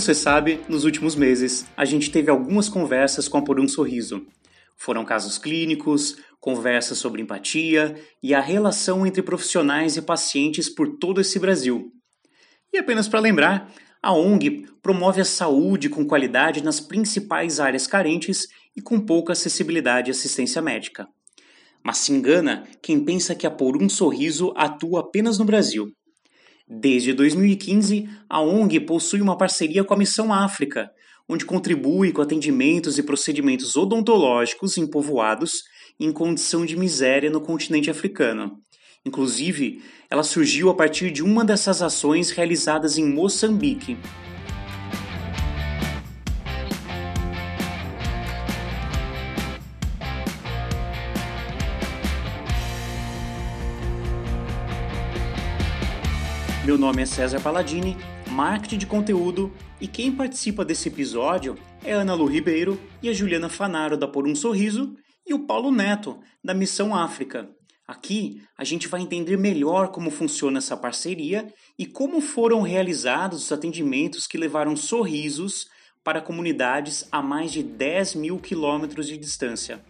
você sabe, nos últimos meses, a gente teve algumas conversas com a Por um Sorriso. Foram casos clínicos, conversas sobre empatia e a relação entre profissionais e pacientes por todo esse Brasil. E apenas para lembrar, a ONG promove a saúde com qualidade nas principais áreas carentes e com pouca acessibilidade à assistência médica. Mas se engana quem pensa que a Por um Sorriso atua apenas no Brasil. Desde 2015, a ONG possui uma parceria com a Missão África, onde contribui com atendimentos e procedimentos odontológicos em povoados em condição de miséria no continente africano. Inclusive, ela surgiu a partir de uma dessas ações realizadas em Moçambique. Meu nome é César Palladini, marketing de conteúdo, e quem participa desse episódio é Ana Lu Ribeiro e a Juliana Fanaro da Por um Sorriso e o Paulo Neto da Missão África. Aqui a gente vai entender melhor como funciona essa parceria e como foram realizados os atendimentos que levaram sorrisos para comunidades a mais de 10 mil quilômetros de distância.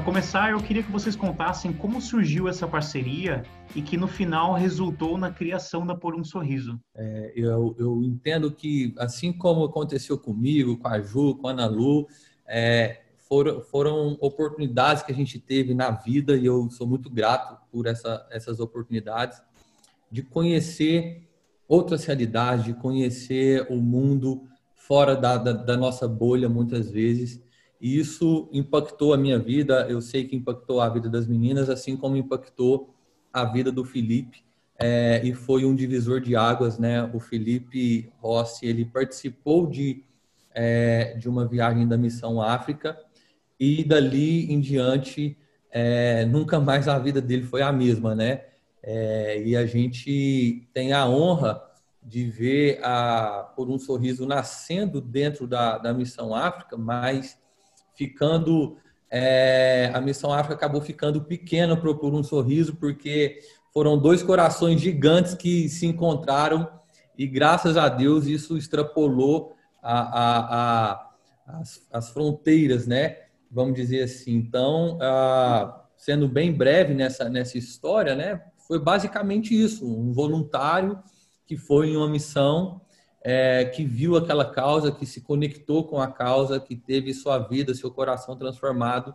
Para começar, eu queria que vocês contassem como surgiu essa parceria e que no final resultou na criação da Por um Sorriso. É, eu, eu, entendo que, assim como aconteceu comigo, com a Ju, com a Ana Lu, é, foram, foram oportunidades que a gente teve na vida e eu sou muito grato por essa, essas oportunidades de conhecer outras realidades, de conhecer o mundo fora da, da, da nossa bolha, muitas vezes e isso impactou a minha vida, eu sei que impactou a vida das meninas, assim como impactou a vida do Felipe, é, e foi um divisor de águas, né? O Felipe Rossi, ele participou de, é, de uma viagem da Missão África, e dali em diante, é, nunca mais a vida dele foi a mesma, né? E a gente tem a honra de ver a Por um Sorriso nascendo dentro da, da Missão África, mas ficando é, a Missão África acabou ficando pequena por um sorriso, porque foram dois corações gigantes que se encontraram e graças a Deus isso extrapolou a, a, a, as, as, fronteiras, né? Vamos dizer assim. Então, sendo bem breve nessa, nessa história, né? Foi basicamente isso: um voluntário que foi em uma missão é, que viu aquela causa, que se conectou com a causa, que teve sua vida, seu coração transformado.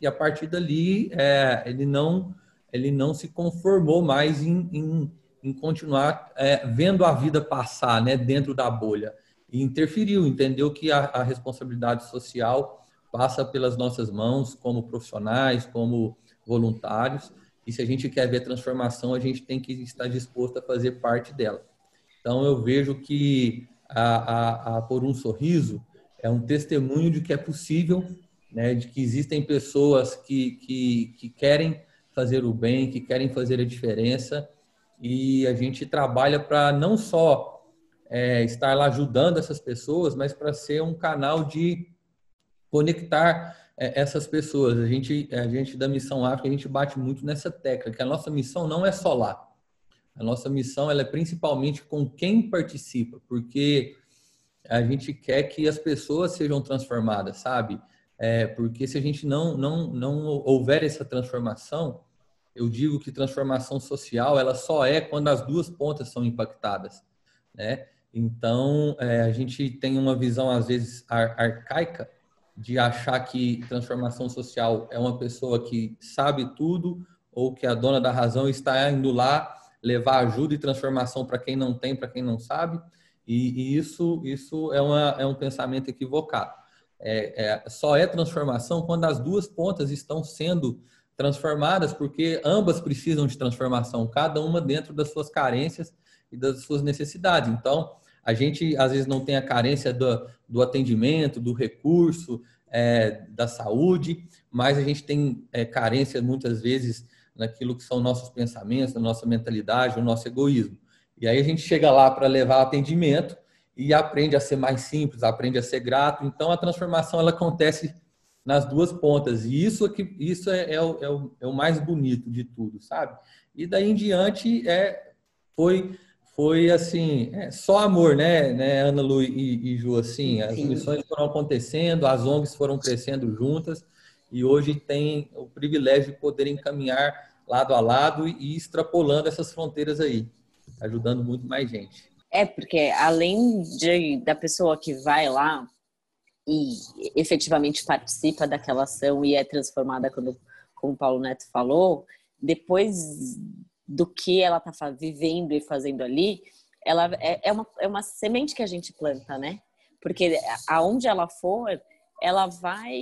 E a partir dali é, ele não ele não se conformou mais em, em, em continuar é, vendo a vida passar, né, dentro da bolha. E interferiu, entendeu que a, a responsabilidade social passa pelas nossas mãos como profissionais, como voluntários. E se a gente quer ver transformação, a gente tem que estar disposto a fazer parte dela. Então, eu vejo que a, a, a Por um Sorriso é um testemunho de que é possível, né, de que existem pessoas que, que, que querem fazer o bem, que querem fazer a diferença, e a gente trabalha para não só é, estar lá ajudando essas pessoas, mas para ser um canal de conectar é, essas pessoas. A gente, a gente da Missão África, a gente bate muito nessa tecla, que a nossa missão não é só lá. A nossa missão ela é principalmente com quem participa, porque a gente quer que as pessoas sejam transformadas, sabe? É, porque se a gente não, não, não houver essa transformação, eu digo que transformação social ela só é quando as duas pontas são impactadas, né? Então é, a gente tem uma visão às vezes ar arcaica de achar que transformação social é uma pessoa que sabe tudo ou que a dona da razão está indo lá levar ajuda e transformação para quem não tem, para quem não sabe, e, e, isso, isso é, uma, é um pensamento equivocado. É, é, só é transformação quando as duas pontas estão sendo transformadas, porque ambas precisam de transformação, cada uma dentro das suas carências e das suas necessidades. Então, a gente às vezes não tem a carência do, do atendimento, do recurso, é, da saúde, mas a gente tem é, carência muitas vezes naquilo que são nossos pensamentos, na nossa mentalidade, o nosso egoísmo. E aí a gente chega lá para levar atendimento e aprende a ser mais simples, aprende a ser grato. Então a transformação ela acontece nas duas pontas e isso aqui, isso é, é, o, é, o, é o mais bonito de tudo, sabe? E daí em diante é foi foi assim é, só amor, né, né, Ana Lu e, e Ju assim, as Sim. missões foram acontecendo, as ONGs foram crescendo juntas e hoje tem o privilégio de poder encaminhar lado a lado e extrapolando essas fronteiras aí, ajudando muito mais gente. É, porque além de, da pessoa que vai lá e efetivamente participa daquela ação e é transformada, quando, como o Paulo Neto falou, depois do que ela está vivendo e fazendo ali, ela é, é, uma, é uma semente que a gente planta, né? Porque aonde ela for, ela vai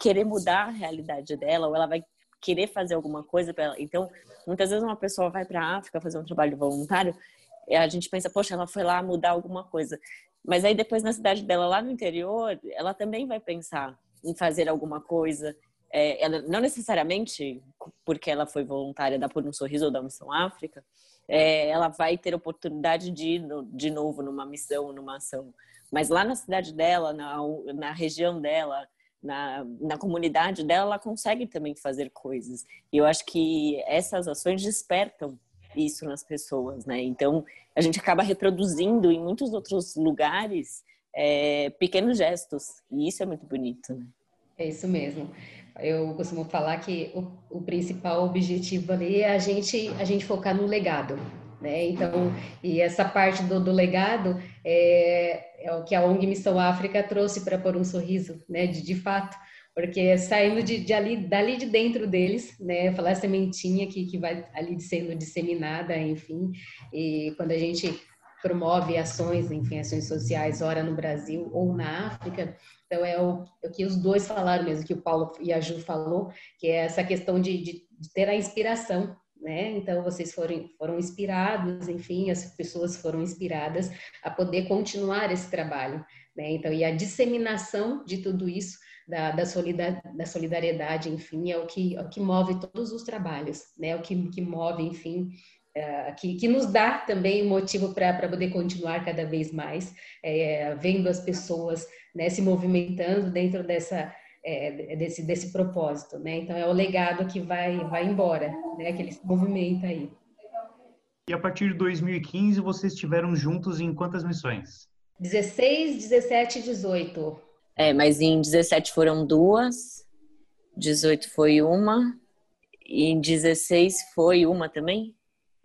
querer mudar a realidade dela, ou ela vai querer fazer alguma coisa para ela. Então, muitas vezes uma pessoa vai para a África fazer um trabalho voluntário, e a gente pensa, poxa, ela foi lá mudar alguma coisa. Mas aí depois na cidade dela lá no interior, ela também vai pensar em fazer alguma coisa. É, ela não necessariamente porque ela foi voluntária da Por um Sorriso ou da Missão África, é, ela vai ter oportunidade de ir no, de novo numa missão, numa ação. Mas lá na cidade dela, na, na região dela, na, na comunidade dela, ela consegue também fazer coisas. E eu acho que essas ações despertam isso nas pessoas, né? Então, a gente acaba reproduzindo em muitos outros lugares é, pequenos gestos. E isso é muito bonito, né? É isso mesmo. Eu costumo falar que o, o principal objetivo ali é a gente, a gente focar no legado, né? Então, e essa parte do, do legado é, é, o que a ONG Missão África trouxe para pôr um sorriso, né? De, de fato, porque saindo de, de, ali, dali de dentro deles, né? Falar a sementinha que, que vai ali sendo disseminada, enfim, e quando a gente promove ações, enfim, ações sociais, ora no Brasil ou na África, então é o, é o que os dois falaram mesmo, que o Paulo e a Ju falou, que é essa questão de, de, de ter a inspiração, né? Então vocês foram, foram inspirados, enfim, as pessoas foram inspiradas a poder continuar esse trabalho, né? Então, e a disseminação de tudo isso da, da, da solidariedade, enfim, é o que, é o que move todos os trabalhos, né? É o que, que move, enfim, é, que, que nos dá também motivo para poder continuar cada vez mais, é, vendo as pessoas né, se movimentando dentro dessa, é, desse, desse propósito, né? Então é o legado que vai, vai embora, né? Que ele se movimenta aí. E a partir de 2015 vocês estiveram juntos em quantas missões? 16, 17 e 18. É, mas em 17 foram duas, 18 foi uma, e em 16 foi uma também?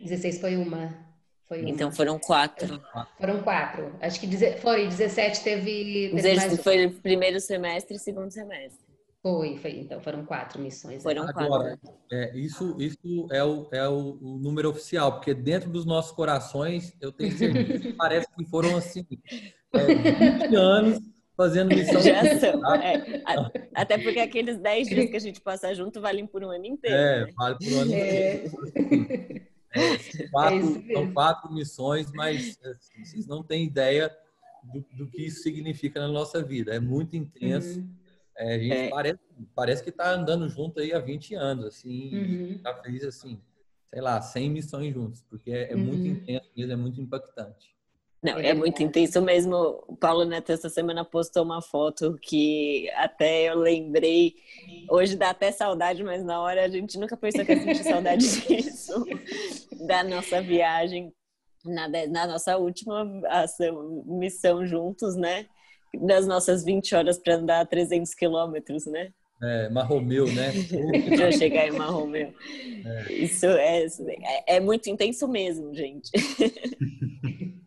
16 foi uma. Foi. Então foram quatro. Foram quatro. Acho que foi, 17 teve. teve mais... Foi primeiro semestre e segundo semestre. Foi, foi. Então foram quatro missões. Foram Agora, quatro. É, isso, isso é, o, é o, o, número oficial, porque dentro dos nossos corações, eu tenho certeza que parece que foram assim, é, 20 anos fazendo missão. Já são, é, até porque aqueles 10 dias que a gente passa junto valem por um ano inteiro. É, né? vale por um ano é. inteiro. É, são, quatro, é são quatro missões, mas assim, vocês não têm ideia do, do, que isso significa na nossa vida. É muito intenso. Uhum. É, a gente é. parece, parece que está andando junto aí há 20 anos, assim, uhum. já fez assim, sei lá, 100 missões juntos, porque é, é uhum. muito intenso mesmo, é muito impactante. Não, é muito intenso mesmo. O Paulo Neto essa semana postou uma foto que até eu lembrei. Hoje dá até saudade, mas na hora a gente nunca pensou que ia sentir saudade disso. Da nossa viagem, na, na nossa última ação, missão juntos, né? Das nossas 20 horas para andar 300 quilômetros, né? É, Marromeu, né? Já chegar em Marromeu. É. Isso é, é, é muito intenso mesmo, gente.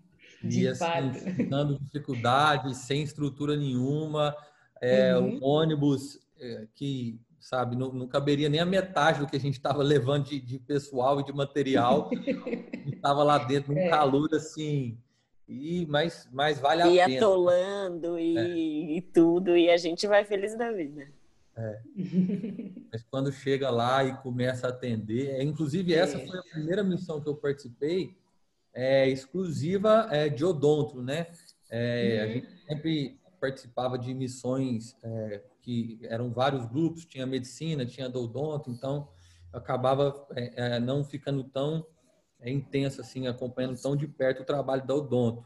De e assim, dando dificuldade, sem estrutura nenhuma, é, uhum. um ônibus é, que, sabe, não, não, caberia nem a metade do que a gente estava levando de, de, pessoal e de material. estava lá dentro, um é. calor assim. E, mas, mas vale a e pena. E atolando e, é. e tudo, e a gente vai feliz da vida. É. Mas quando chega lá e começa a atender, é, inclusive essa é. foi a primeira missão que eu participei, é, exclusiva é, de odonto, né? É, uhum. A gente sempre participava de missões é, que eram vários grupos, tinha medicina, tinha do odonto, então acabava é, é, não ficando tão intenso assim, acompanhando tão de perto o trabalho da odonto.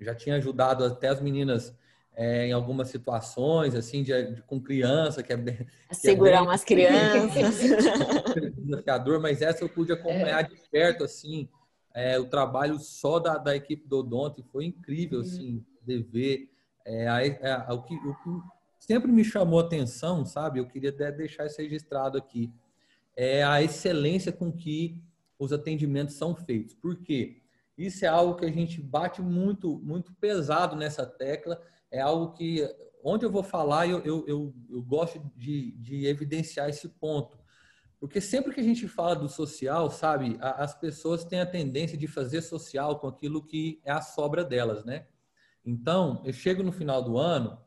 já tinha ajudado até as meninas é, em algumas situações, assim, de, de com criança, que é bem. Que Segurar é bem, umas crianças. mas essa eu pude acompanhar é. de perto, assim, é, o trabalho só da, da equipe do Odonto foi incrível, uhum. assim, de ver. É, a, a, o, que, o que sempre me chamou atenção, sabe? Eu queria até deixar isso registrado aqui. É a excelência com que os atendimentos são feitos. Por quê? Isso é algo que a gente bate muito, muito pesado nessa tecla. É algo que, onde eu vou falar, eu, eu, eu, eu gosto de, de evidenciar esse ponto. Porque sempre que a gente fala do social, sabe, as pessoas têm a tendência de fazer social com aquilo que é a sobra delas, né? Então, eu chego no final do ano,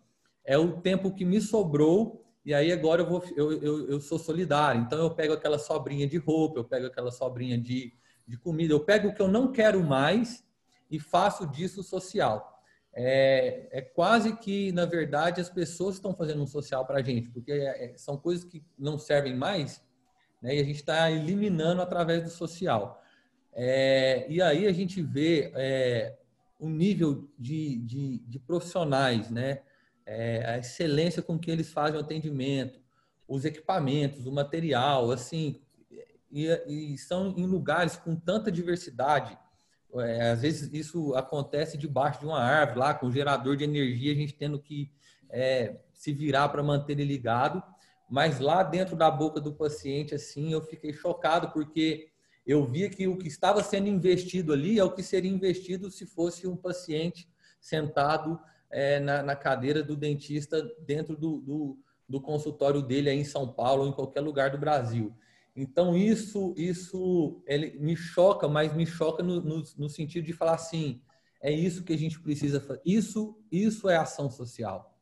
é o tempo que me sobrou e aí agora eu vou eu, eu, eu sou solidário. Então eu pego aquela sobrinha de roupa, eu pego aquela sobrinha de, de comida, eu pego o que eu não quero mais e faço disso social. É, é quase que, na verdade, as pessoas estão fazendo um social para a gente, porque é, é, são coisas que não servem mais né, e a gente está eliminando através do social. É, e aí a gente vê é, o nível de, de, de profissionais, né? é, a excelência com que eles fazem o atendimento, os equipamentos, o material, assim, e, e são em lugares com tanta diversidade. É, às vezes isso acontece debaixo de uma árvore, lá com um gerador de energia, a gente tendo que é, se virar para manter ele ligado. Mas lá dentro da boca do paciente, assim, eu fiquei chocado porque eu via que o que estava sendo investido ali é o que seria investido se fosse um paciente sentado é, na, na, cadeira do dentista dentro do, do, do, consultório dele aí em São Paulo ou em qualquer lugar do Brasil. Então isso isso ele me choca, mas me choca no, no, no sentido de falar assim, é isso que a gente precisa fazer. Isso isso é ação social.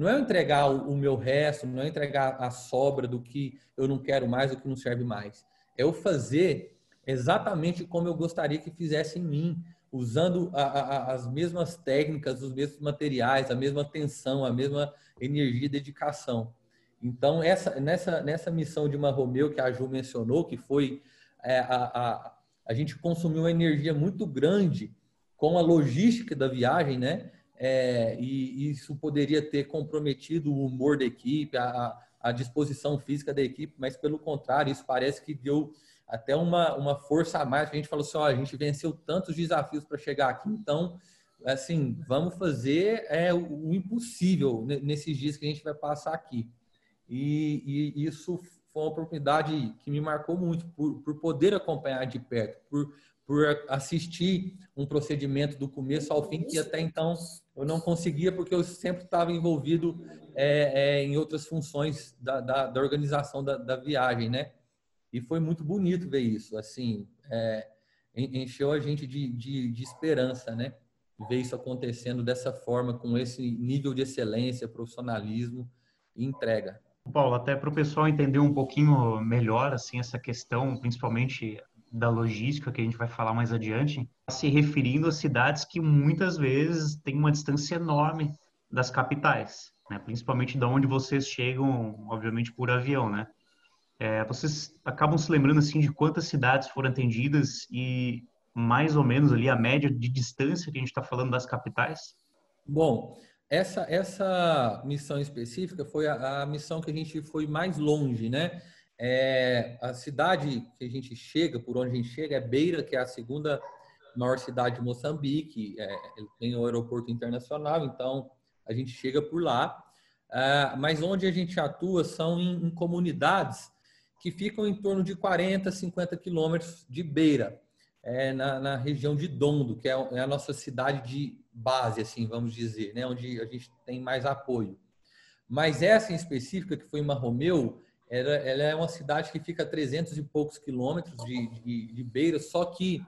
Não é entregar o, meu resto, não é entregar a sobra do que eu não quero mais, do que não serve mais. É eu fazer exatamente como eu gostaria que fizesse em mim, usando a, a, as mesmas técnicas, os mesmos materiais, a mesma atenção, a mesma energia e dedicação. Então, essa, nessa, nessa missão de Marromeu que a Ju mencionou, que foi é, a, a, a gente consumiu uma energia muito grande com a logística da viagem, né? É, e, isso poderia ter comprometido o humor da equipe, a, a disposição física da equipe, mas pelo contrário, isso parece que deu até uma, uma força a mais, a gente falou assim, ó, a gente venceu tantos desafios para chegar aqui, então, assim, vamos fazer é, o, o, impossível nesses dias que a gente vai passar aqui. E, e, isso foi uma oportunidade que me marcou muito, por, por poder acompanhar de perto, por, por assistir um procedimento do começo ao fim, que até então eu não conseguia, porque eu sempre estava envolvido é, é, em outras funções da, da, da organização da, da viagem, né? E foi muito bonito ver isso, assim, é, encheu a gente de, de, de, esperança, né? Ver isso acontecendo dessa forma, com esse nível de excelência, profissionalismo e entrega. Paulo, até para o pessoal entender um pouquinho melhor, assim, essa questão, principalmente da logística, que a gente vai falar mais adiante, se referindo a cidades que muitas vezes têm uma distância enorme das capitais, né? principalmente da onde vocês chegam, obviamente, por avião, né? É, vocês acabam se lembrando assim de quantas cidades foram atendidas e mais ou menos ali a média de distância que a gente está falando das capitais? Bom, essa essa missão específica foi a, a missão que a gente foi mais longe, né? É, a cidade que a gente chega, por onde a gente chega, é Beira, que é a segunda maior cidade de Moçambique. É, ele tem o aeroporto internacional, então a gente chega por lá. É, mas onde a gente atua são em, em comunidades que ficam em torno de 40, 50 quilômetros de Beira, é, na, na, região de Dondo, que é, é a nossa cidade de base, assim, vamos dizer, né, onde a gente tem mais apoio. Mas essa em específica, que foi em Marromeu, ela, ela é uma cidade que fica a 300 e poucos quilômetros de, de, de Beira, só que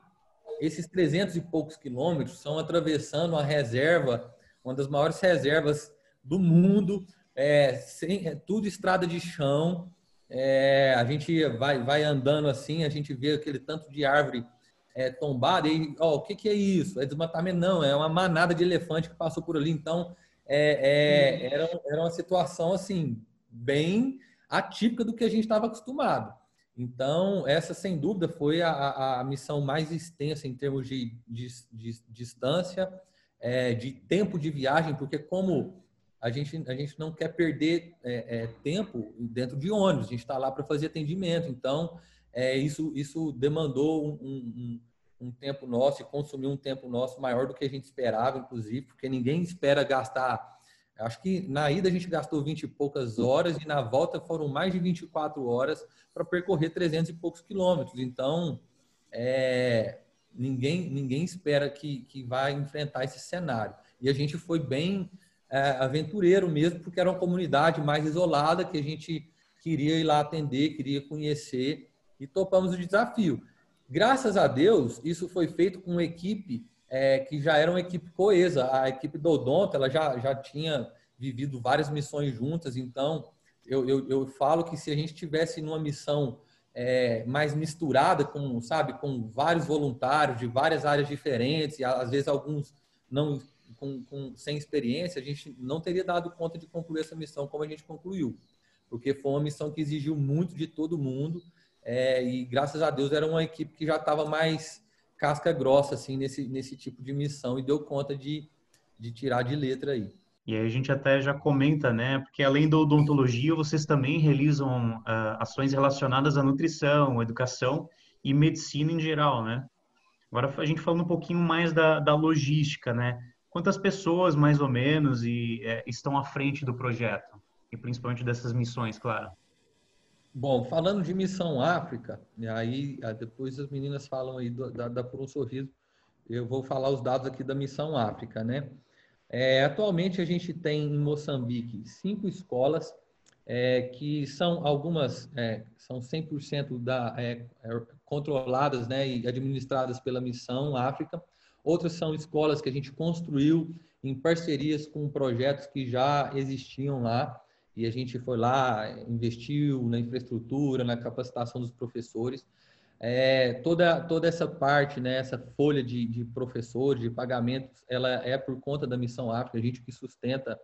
esses 300 e poucos quilômetros são atravessando a reserva, uma das maiores reservas do mundo, é, sem, é tudo estrada de chão, é, a gente vai, vai andando assim, a gente vê aquele tanto de árvore é, tombada e, ó, o que, que é isso? É desmatamento? Não, é uma manada de elefante que passou por ali. Então, é, é, era, era uma situação, assim, bem atípica do que a gente estava acostumado. Então, essa, sem dúvida, foi a, a, missão mais extensa em termos de, de, de distância, é, de tempo de viagem, porque como a gente, a gente não quer perder é, é, tempo dentro de ônibus, a gente está lá para fazer atendimento, então é, isso, isso demandou um, um, um, tempo nosso e consumiu um tempo nosso maior do que a gente esperava, inclusive, porque ninguém espera gastar. Acho que na ida a gente gastou 20 e poucas horas e na volta foram mais de 24 horas para percorrer 300 e poucos quilômetros. Então, é, ninguém, ninguém espera que, que vai enfrentar esse cenário. E a gente foi bem é, aventureiro mesmo, porque era uma comunidade mais isolada que a gente queria ir lá atender, queria conhecer e topamos o desafio. Graças a Deus, isso foi feito com uma equipe é, que já era uma equipe coesa. A equipe do Odonto, ela já, já tinha vivido várias missões juntas, então eu, eu, eu falo que se a gente tivesse numa missão é, mais misturada com, sabe, com vários voluntários de várias áreas diferentes, e às vezes alguns não com, com, sem experiência, a gente não teria dado conta de concluir essa missão como a gente concluiu, porque foi uma missão que exigiu muito de todo mundo é, e graças a Deus era uma equipe que já estava mais casca grossa assim nesse nesse tipo de missão e deu conta de, de tirar de letra aí. E aí a gente até já comenta, né? Porque além da odontologia, vocês também realizam uh, ações relacionadas à nutrição, educação e medicina em geral, né? Agora a gente falando um pouquinho mais da, da logística, né? Quantas pessoas, mais ou menos, e, é, estão à frente do projeto? E principalmente dessas missões, claro. Bom, falando de Missão África, e aí depois as meninas falam aí da, da Por um Sorriso, eu vou falar os dados aqui da Missão África, né? É, atualmente a gente tem em Moçambique cinco escolas é, que são algumas é, são 100% da, é, é, controladas né, e administradas pela Missão África. Outras são escolas que a gente construiu em parcerias com projetos que já existiam lá e a gente foi lá, investiu na infraestrutura, na capacitação dos professores. É, toda, toda essa parte, né, essa folha de, de, professores, de pagamentos, ela é por conta da Missão África, a gente que sustenta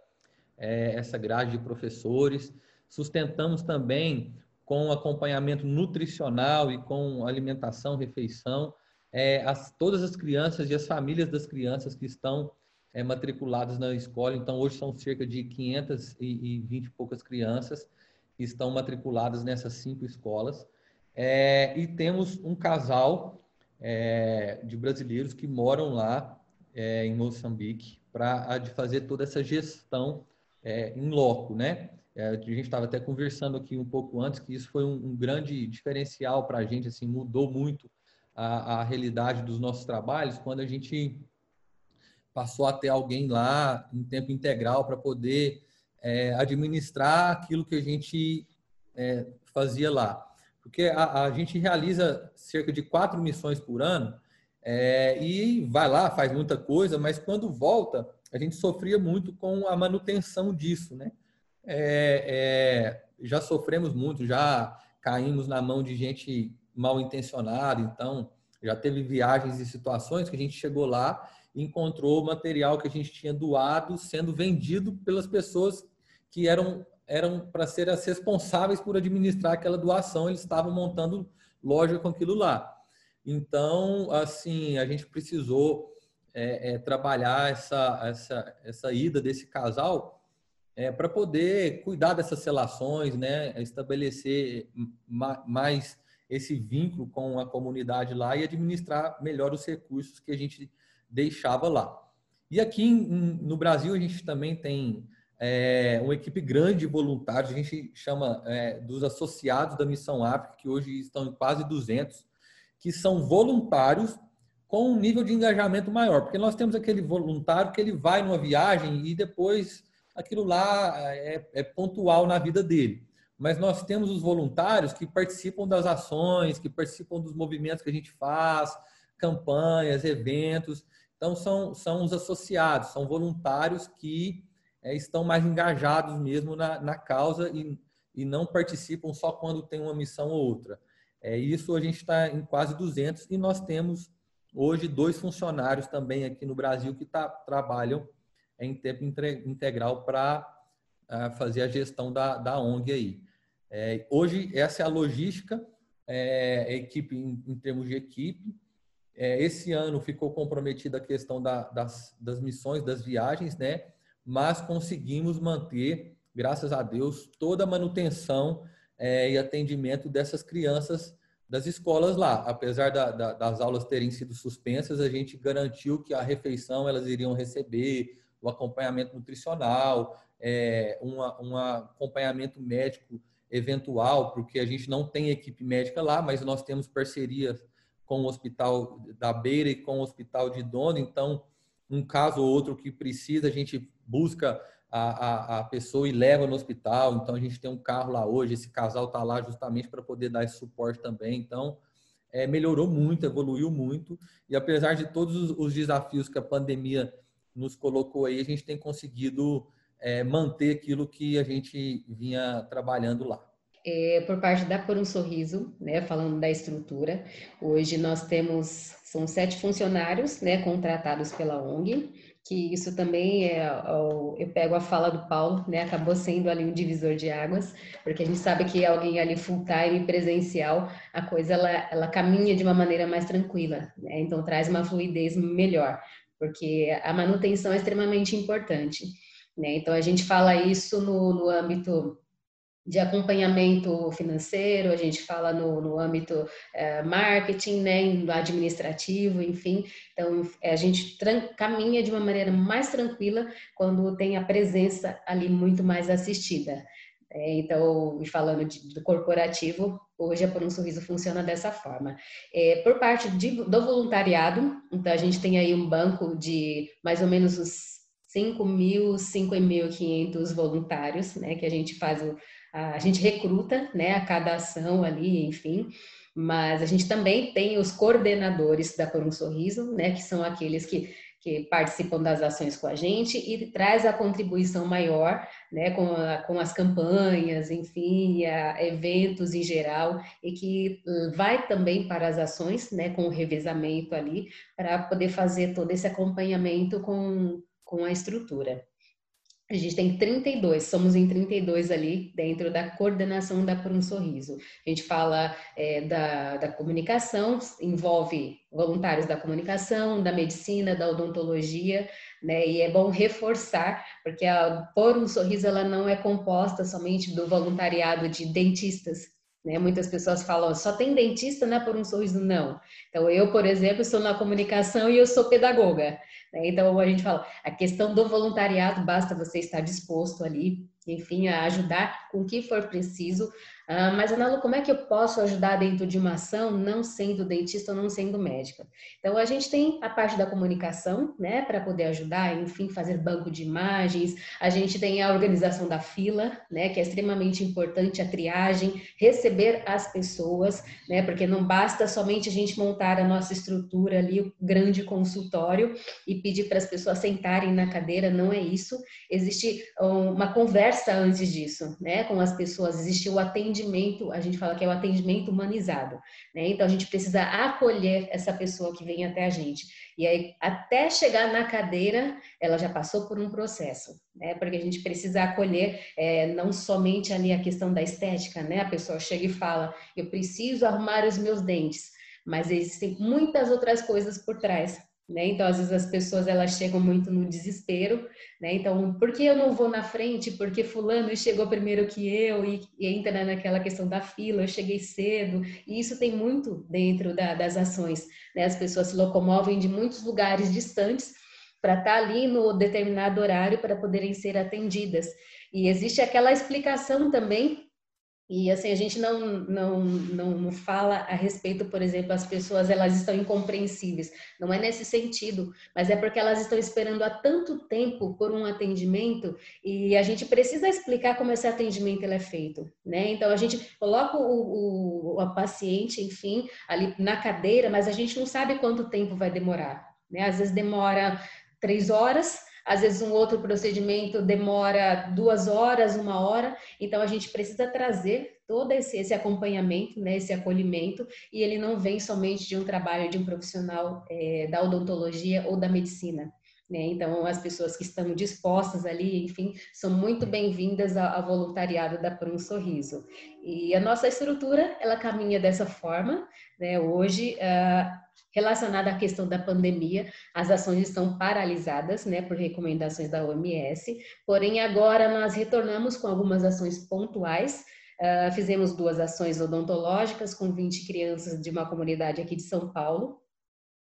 é, essa grade de professores. Sustentamos também com acompanhamento nutricional e com alimentação, refeição, é, as, todas as crianças e as famílias das crianças que estão é, matriculadas na escola. Então, hoje são cerca de 520 e poucas crianças que estão matriculadas nessas cinco escolas. É, e temos um casal é, de brasileiros que moram lá é, em Moçambique para fazer toda essa gestão é, em loco, né? É, a gente estava até conversando aqui um pouco antes que isso foi um, um grande diferencial para a gente, assim, mudou muito a, a realidade dos nossos trabalhos quando a gente passou a ter alguém lá em tempo integral para poder é, administrar aquilo que a gente é, fazia lá porque a, a gente realiza cerca de quatro missões por ano é, e vai lá, faz muita coisa, mas quando volta, a gente sofria muito com a manutenção disso, né? É, é, já sofremos muito, já caímos na mão de gente mal intencionada, então já teve viagens e situações que a gente chegou lá encontrou material que a gente tinha doado sendo vendido pelas pessoas que eram eram para ser as responsáveis por administrar aquela doação, eles estavam montando loja com aquilo lá. Então, assim, a gente precisou é, é, trabalhar essa, essa, essa ida desse casal é, para poder cuidar dessas relações, né, estabelecer mais esse vínculo com a comunidade lá e administrar melhor os recursos que a gente deixava lá. E aqui no Brasil a gente também tem é, uma equipe grande de voluntários, a gente chama é, dos associados da Missão África, que hoje estão em quase 200, que são voluntários com um nível de engajamento maior, porque nós temos aquele voluntário que ele vai numa viagem e depois aquilo lá é, é pontual na vida dele. Mas nós temos os voluntários que participam das ações, que participam dos movimentos que a gente faz, campanhas, eventos. Então, são, são os associados, são voluntários que é, estão mais engajados mesmo na, na causa e, e não participam só quando tem uma missão ou outra. É, isso a gente está em quase 200 e nós temos hoje dois funcionários também aqui no Brasil que tá, trabalham em tempo integral para uh, fazer a gestão da, da ONG aí. É, hoje, essa é a logística, é, a equipe em, em termos de equipe. É, esse ano ficou comprometida a questão da, das, das missões, das viagens, né? Mas conseguimos manter, graças a Deus, toda a manutenção é, e atendimento dessas crianças das escolas lá. Apesar da, da, das aulas terem sido suspensas, a gente garantiu que a refeição elas iriam receber, o acompanhamento nutricional, é, um acompanhamento médico eventual, porque a gente não tem equipe médica lá, mas nós temos parcerias com o Hospital da Beira e com o Hospital de Dono, então, um caso ou outro que precisa, a gente busca a, a, a, pessoa e leva no hospital. Então, a gente tem um carro lá hoje, esse casal está lá justamente para poder dar esse suporte também. Então, é, melhorou muito, evoluiu muito. E apesar de todos os desafios que a pandemia nos colocou aí, a gente tem conseguido é, manter aquilo que a gente vinha trabalhando lá. É, por parte da Por um Sorriso, né, falando da estrutura, hoje nós temos, são sete funcionários, né, contratados pela ONG, que isso também é, eu pego a fala do Paulo, né, acabou sendo ali um divisor de águas, porque a gente sabe que alguém ali full time presencial, a coisa ela, ela caminha de uma maneira mais tranquila, né, então traz uma fluidez melhor, porque a manutenção é extremamente importante. Né? Então, a gente fala isso no, no âmbito de acompanhamento financeiro, a gente fala no, no âmbito é, marketing, né, no administrativo, enfim. Então, a gente caminha de uma maneira mais tranquila quando tem a presença ali muito mais assistida. É, então, falando de, do corporativo, hoje a Por um Sorriso funciona dessa forma. É, por parte de, do voluntariado, então a gente tem aí um banco de mais ou menos os 5 mil, 5.500 voluntários, né, que a gente faz, o, a, gente recruta, né, a cada ação ali, enfim, mas a gente também tem os coordenadores da Por um Sorriso, né, que são aqueles que, que participam das ações com a gente e traz a contribuição maior, né, com, a, com as campanhas, enfim, a, eventos em geral, e que vai também para as ações, né, com o revezamento ali, para poder fazer todo esse acompanhamento com com a estrutura. A gente tem 32, somos em 32 ali dentro da coordenação da Por um Sorriso. A gente fala é, da, da comunicação, envolve voluntários da comunicação, da medicina, da odontologia, né? E é bom reforçar, porque a Por um Sorriso ela não é composta somente do voluntariado de dentistas, né? Muitas pessoas falam, só tem dentista, né? Por um sorriso, não. Então, eu, por exemplo, sou na comunicação e eu sou pedagoga. Né? Então, a gente fala, a questão do voluntariado, basta você estar disposto ali, enfim, a ajudar com o que for preciso, ah, mas, Analo, como é que eu posso ajudar dentro de uma ação não sendo dentista ou não sendo médica? Então, a gente tem a parte da comunicação, né, para poder ajudar, enfim, fazer banco de imagens, a gente tem a organização da fila, né, que é extremamente importante, a triagem, receber as pessoas, né, porque não basta somente a gente montar a nossa estrutura ali, o grande consultório, e pedir para as pessoas sentarem na cadeira, não é isso. Existe uma conversa antes disso, né, com as pessoas, existe o atendimento atendimento, a gente fala que é o atendimento humanizado, né? Então a gente precisa acolher essa pessoa que vem até a gente. E aí, até chegar na cadeira, ela já passou por um processo, né? Porque a gente precisa acolher é, não somente ali a questão da estética, né? A pessoa chega e fala, eu preciso arrumar os meus dentes, mas existem muitas outras coisas por trás né? Então, às vezes as pessoas elas chegam muito no desespero, né? Então, por que eu não vou na frente? Porque fulano chegou primeiro que eu e, e entra naquela questão da fila, eu cheguei cedo. E isso tem muito dentro da, das ações, né? As pessoas se locomovem de muitos lugares distantes para estar tá ali no determinado horário para poderem ser atendidas. E existe aquela explicação também e assim, a gente não, não, não, fala a respeito, por exemplo, as pessoas elas estão incompreensíveis. Não é nesse sentido, mas é porque elas estão esperando há tanto tempo por um atendimento e a gente precisa explicar como esse atendimento ele é feito. Né? Então a gente coloca o, o, a paciente, enfim, ali na cadeira, mas a gente não sabe quanto tempo vai demorar. Né? Às vezes demora três horas, às vezes um outro procedimento demora duas horas, uma hora, então a gente precisa trazer todo esse, esse acompanhamento, né, esse acolhimento, e ele não vem somente de um trabalho de um profissional é, da odontologia ou da medicina. Né? Então, as pessoas que estão dispostas ali, enfim, são muito bem-vindas ao, voluntariado da Por um Sorriso. E a nossa estrutura, ela caminha dessa forma. Né? Hoje, uh, relacionada à questão da pandemia, as ações estão paralisadas, né, por recomendações da OMS. Porém, agora nós retornamos com algumas ações pontuais. Uh, fizemos duas ações odontológicas com 20 crianças de uma comunidade aqui de São Paulo,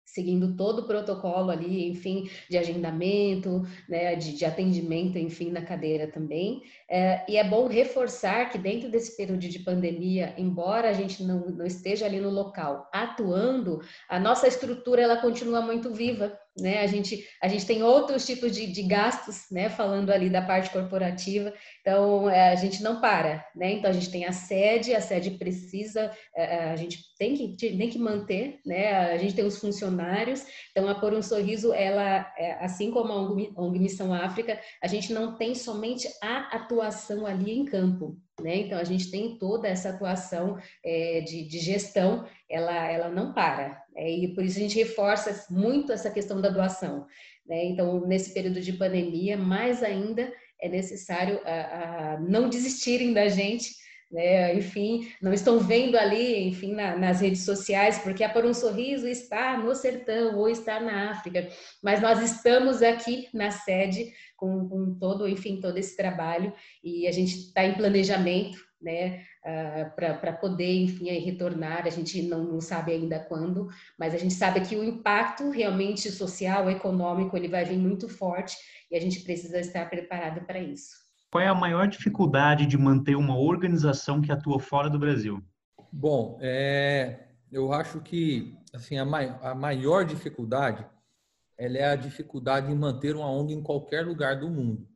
seguindo todo o protocolo ali, enfim, de agendamento, né, de, de atendimento, enfim, na cadeira também. É, e é bom reforçar que dentro desse período de pandemia, embora a gente não, não esteja ali no local atuando, a nossa estrutura ela continua muito viva, né? A gente, a gente tem outros tipos de, de gastos, né? Falando ali da parte corporativa, então é, a gente não para, né? Então a gente tem a sede, a sede precisa, é, é a gente tem que, tem que manter, né? A gente tem os funcionários, então a Por um Sorriso, ela, assim como a ONG, ONG Missão África, a gente não tem somente a atuação ali em campo, né? Então, a gente tem toda essa atuação é, de, de, gestão, ela, ela não para. É, e por isso a gente reforça muito essa questão da doação. Né? Então, nesse período de pandemia, mais ainda é necessário a, a não desistirem da gente, né? enfim, não estão vendo ali, enfim, na, nas redes sociais, porque a Por um Sorriso está no sertão ou está na África, mas nós estamos aqui na sede com, com todo, enfim, todo esse trabalho e a gente está em planejamento, né, uh, ah, para poder, enfim, retornar. A gente não, não, sabe ainda quando, mas a gente sabe que o impacto realmente social, econômico, ele vai vir muito forte e a gente precisa estar preparado para isso. Qual é a maior dificuldade de manter uma organização que atua fora do Brasil? Bom, é, eu acho que assim a, mai, a maior dificuldade ela é a dificuldade em manter uma ONG em qualquer lugar do mundo,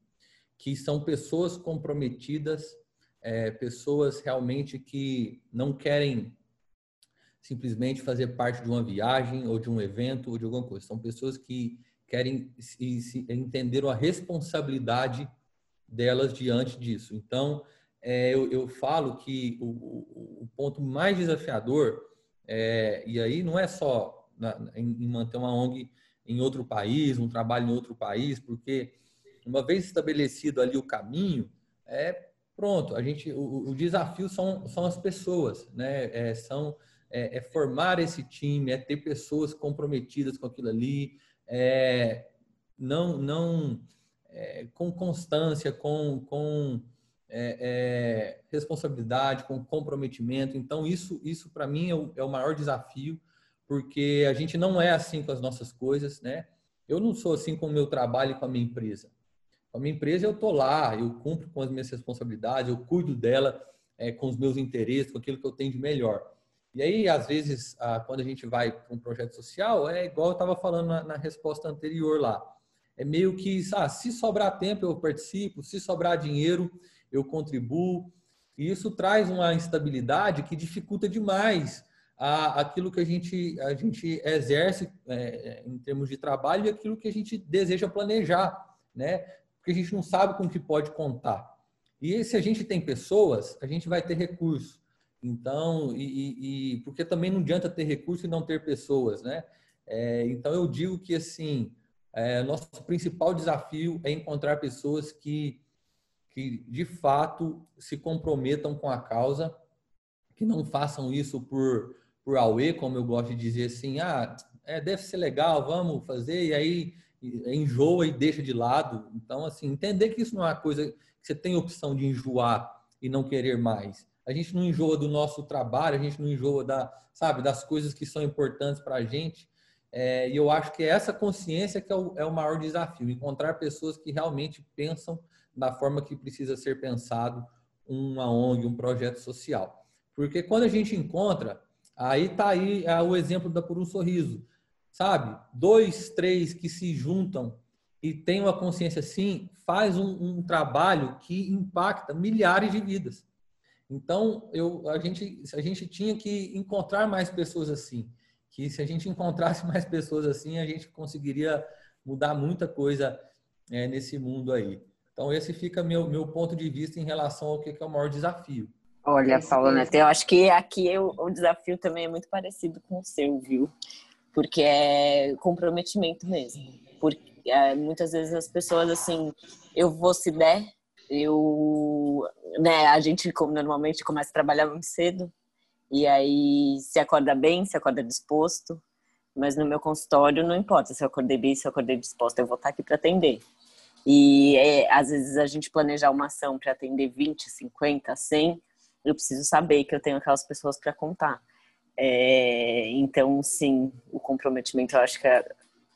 que são pessoas comprometidas, é, pessoas realmente que não querem simplesmente fazer parte de uma viagem ou de um evento ou de alguma coisa. São pessoas que querem se, se entender a responsabilidade delas diante disso. Então, é, eu, eu, falo que o, o, o, ponto mais desafiador, é, e aí não é só na, em manter uma ONG em outro país, um trabalho em outro país, porque uma vez estabelecido ali o caminho, é pronto. A gente, o, o desafio são, são as pessoas, né? É, são é, é, formar esse time, é ter pessoas comprometidas com aquilo ali, é, não, não é, com constância, com, com é, é, responsabilidade, com comprometimento. Então isso, isso para mim é o, é o maior desafio porque a gente não é assim com as nossas coisas, né? Eu não sou assim com o meu trabalho e com a minha empresa. A minha empresa eu tô lá, eu cumpro com as minhas responsabilidades, eu cuido dela é, com os meus interesses, com aquilo que eu tenho de melhor. E aí, às vezes, ah, quando a gente vai para um projeto social, é igual eu estava falando na, na, resposta anterior lá. É meio que, ah, se sobrar tempo eu participo, se sobrar dinheiro eu contribuo. E isso traz uma instabilidade que dificulta demais a, aquilo que a gente, a gente exerce é, em termos de trabalho e aquilo que a gente deseja planejar, né? Porque a gente não sabe com que pode contar. E se a gente tem pessoas, a gente vai ter recurso. Então, e, e porque também não adianta ter recurso e não ter pessoas, né? É, então, eu digo que, assim, é, nosso principal desafio é encontrar pessoas que, que, de fato, se comprometam com a causa, que não façam isso por por Aue, como eu gosto de dizer assim, ah, é, deve ser legal, vamos fazer, e aí enjoa e deixa de lado. Então, assim, entender que isso não é uma coisa que você tem opção de enjoar e não querer mais. A gente não enjoa do nosso trabalho, a gente não enjoa da, sabe, das coisas que são importantes para a gente. É, e eu acho que é essa consciência que é o, é o maior desafio, encontrar pessoas que realmente pensam da forma que precisa ser pensado uma ONG, um projeto social. Porque quando a gente encontra Aí tá aí é, o exemplo da Por um Sorriso, sabe? Dois, três que se juntam e têm uma consciência assim, faz um, um trabalho que impacta milhares de vidas. Então, eu, a, gente, a gente tinha que encontrar mais pessoas assim. Que se a gente encontrasse mais pessoas assim, a gente conseguiria mudar muita coisa é, nesse mundo aí. Então, esse fica meu, meu ponto de vista em relação ao que é o maior desafio. Olha, Paulo Neto, eu acho que aqui eu, o desafio também é muito parecido com o seu, viu? Porque é comprometimento mesmo. Porque É, muitas vezes as pessoas, assim, eu vou se der, eu, né, a gente como normalmente começa a trabalhar muito cedo, e aí se acorda bem, se acorda disposto, mas no meu consultório não importa se eu acordei bem, se eu acordei disposto, eu vou estar aqui para atender. E é, às vezes a gente planejar uma ação para atender 20, 50, 100, eu preciso saber que eu tenho aquelas pessoas para contar. É, então, sim, o comprometimento eu acho que é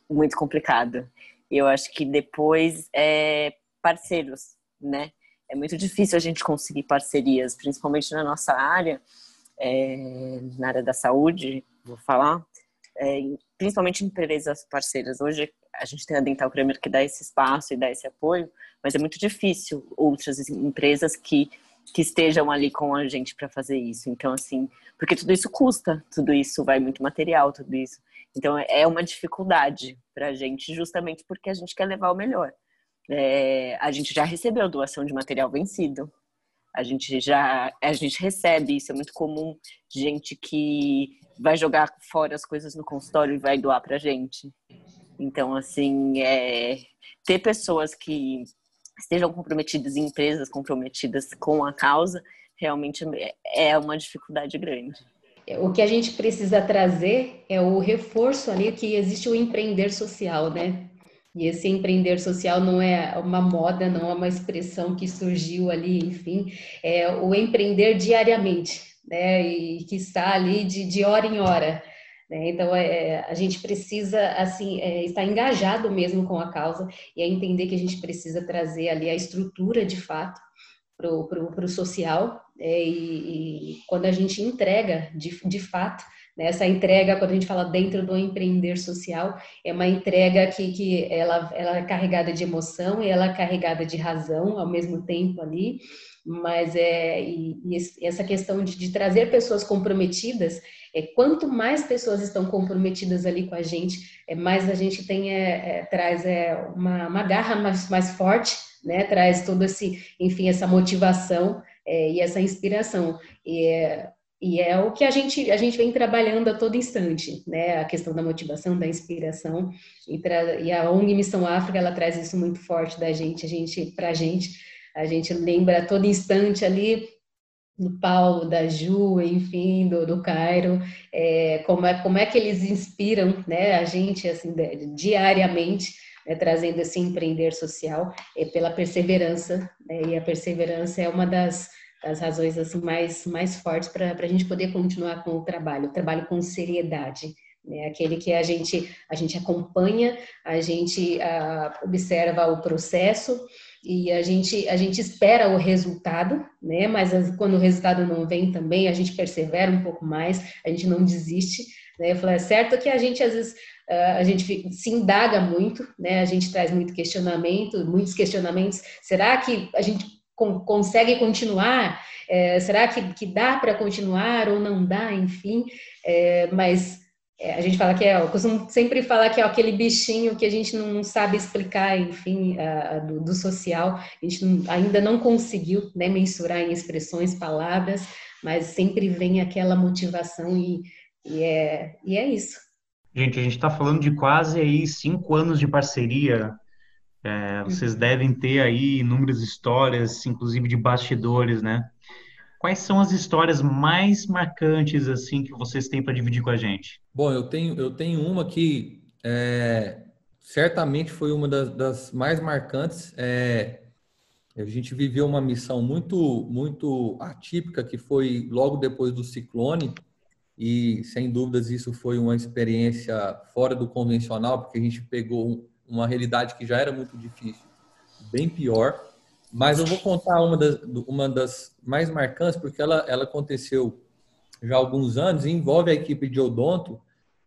muito complicado. Eu acho que depois é parceiros, né? É muito difícil a gente conseguir parcerias, principalmente na nossa área, é, na área da saúde, vou falar, é, principalmente empresas parceiras. Hoje a gente tem a Dental Kramer que dá esse espaço e dá esse apoio, mas é muito difícil outras empresas que, que estejam ali com a gente para fazer isso. Então, assim, porque tudo isso custa, tudo isso vai muito material, tudo isso. Então, é uma dificuldade para a gente, justamente porque a gente quer levar o melhor. É, a gente já recebeu doação de material vencido. A gente já a gente recebe, isso é muito comum, gente que vai jogar fora as coisas no consultório e vai doar pra gente. Então, assim, é, ter pessoas que estejam comprometidas, empresas comprometidas com a causa, realmente é uma dificuldade grande. O que a gente precisa trazer é o reforço ali que existe o empreender social, né? E esse empreender social não é uma moda, não é uma expressão que surgiu ali, enfim, é o empreender diariamente, né? E que está ali de, de hora em hora. Né? Então, é, a gente precisa, assim, é, estar engajado mesmo com a causa e é entender que a gente precisa trazer ali a estrutura de fato para o social é, e, e, quando a gente entrega de, de fato, né, essa entrega, quando a gente fala dentro do empreender social, é uma entrega que, que ela, ela é carregada de emoção e ela é carregada de razão ao mesmo tempo ali, mas é e, e essa questão de, de trazer pessoas comprometidas é, quanto mais pessoas estão comprometidas ali com a gente, é, mais a gente tem é, é, traz é, uma, uma garra mais, mais forte, né? Traz todo esse, enfim, essa motivação é, e essa inspiração. E é, e é o que a gente, a gente vem trabalhando a todo instante, né? A questão da motivação, da inspiração. E, e a ONG Missão África, ela traz isso muito forte da gente, a gente, pra gente. A gente lembra todo instante ali do Paulo, da Ju, enfim, do, do Cairo, é, como, é, como é que eles inspiram né, a gente assim, diariamente, né, trazendo esse empreender social é, pela perseverança, né, e a perseverança é uma das, das razões assim, mais, mais fortes para a gente poder continuar com o trabalho, o trabalho com seriedade. Né, aquele que a gente, a gente acompanha, a gente ah, observa o processo, e a gente, a gente espera o resultado, né? Mas quando o resultado não vem também, a gente persevera um pouco mais, a gente não desiste, né? Eu falei, é certo que a gente às vezes a gente se indaga muito, né? A gente traz muito questionamento, muitos questionamentos. Será que a gente consegue continuar? É, será que, que dá para continuar ou não dá? Enfim, é, mas a gente fala que é, eu costumo sempre falar que é aquele bichinho que a gente não sabe explicar, enfim, do, do, social, a gente não, ainda não conseguiu né, mensurar em expressões, palavras, mas sempre vem aquela motivação e, e, é, e é isso. Gente, a gente está falando de quase aí cinco anos de parceria. É, vocês devem ter aí inúmeras histórias, inclusive de bastidores, né? Quais são as histórias mais marcantes assim que vocês têm para dividir com a gente? Bom, eu tenho eu tenho uma que é, certamente foi uma das, das mais marcantes. É, a gente viveu uma missão muito muito atípica que foi logo depois do ciclone e sem dúvidas isso foi uma experiência fora do convencional porque a gente pegou uma realidade que já era muito difícil, bem pior mas eu vou contar uma das, uma das mais marcantes, porque ela, ela aconteceu já há alguns anos e envolve a equipe de odonto,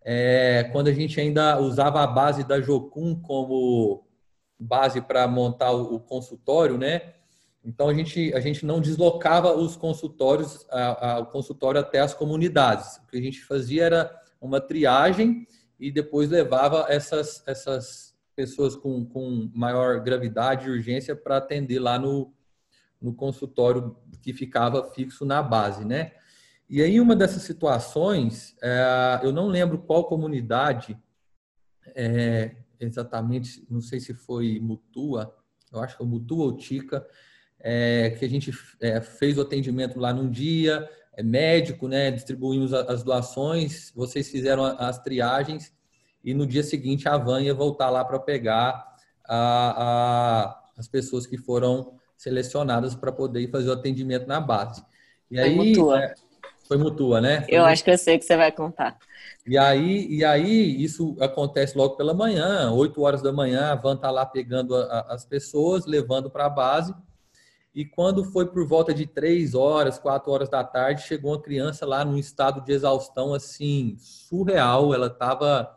é, quando a gente ainda usava a base da Jocum como base para montar o, o, consultório, né? Então a gente, a gente não deslocava os consultórios, a, a, o consultório até as comunidades. O que a gente fazia era uma triagem e depois levava essas, essas pessoas com, com maior gravidade e urgência para atender lá no, no consultório que ficava fixo na base, né? E aí, uma dessas situações, é, eu não lembro qual comunidade, é, exatamente, não sei se foi Mutua, eu acho que foi Mutua ou Tica, é, que a gente é, fez o atendimento lá num dia, é médico, né? Distribuímos as doações, vocês fizeram as triagens e no dia seguinte a van ia voltar lá para pegar a, a, as pessoas que foram selecionadas para poder fazer o atendimento na base. E aí, foi mutua. É, foi mutua, né? Foi eu mutua. acho que eu sei que você vai contar. E aí, e aí isso acontece logo pela manhã, 8 horas da manhã, a van está lá pegando a, as pessoas, levando para a base. E quando foi por volta de 3 horas, 4 horas da tarde, chegou uma criança lá num estado de exaustão assim, surreal. Ela estava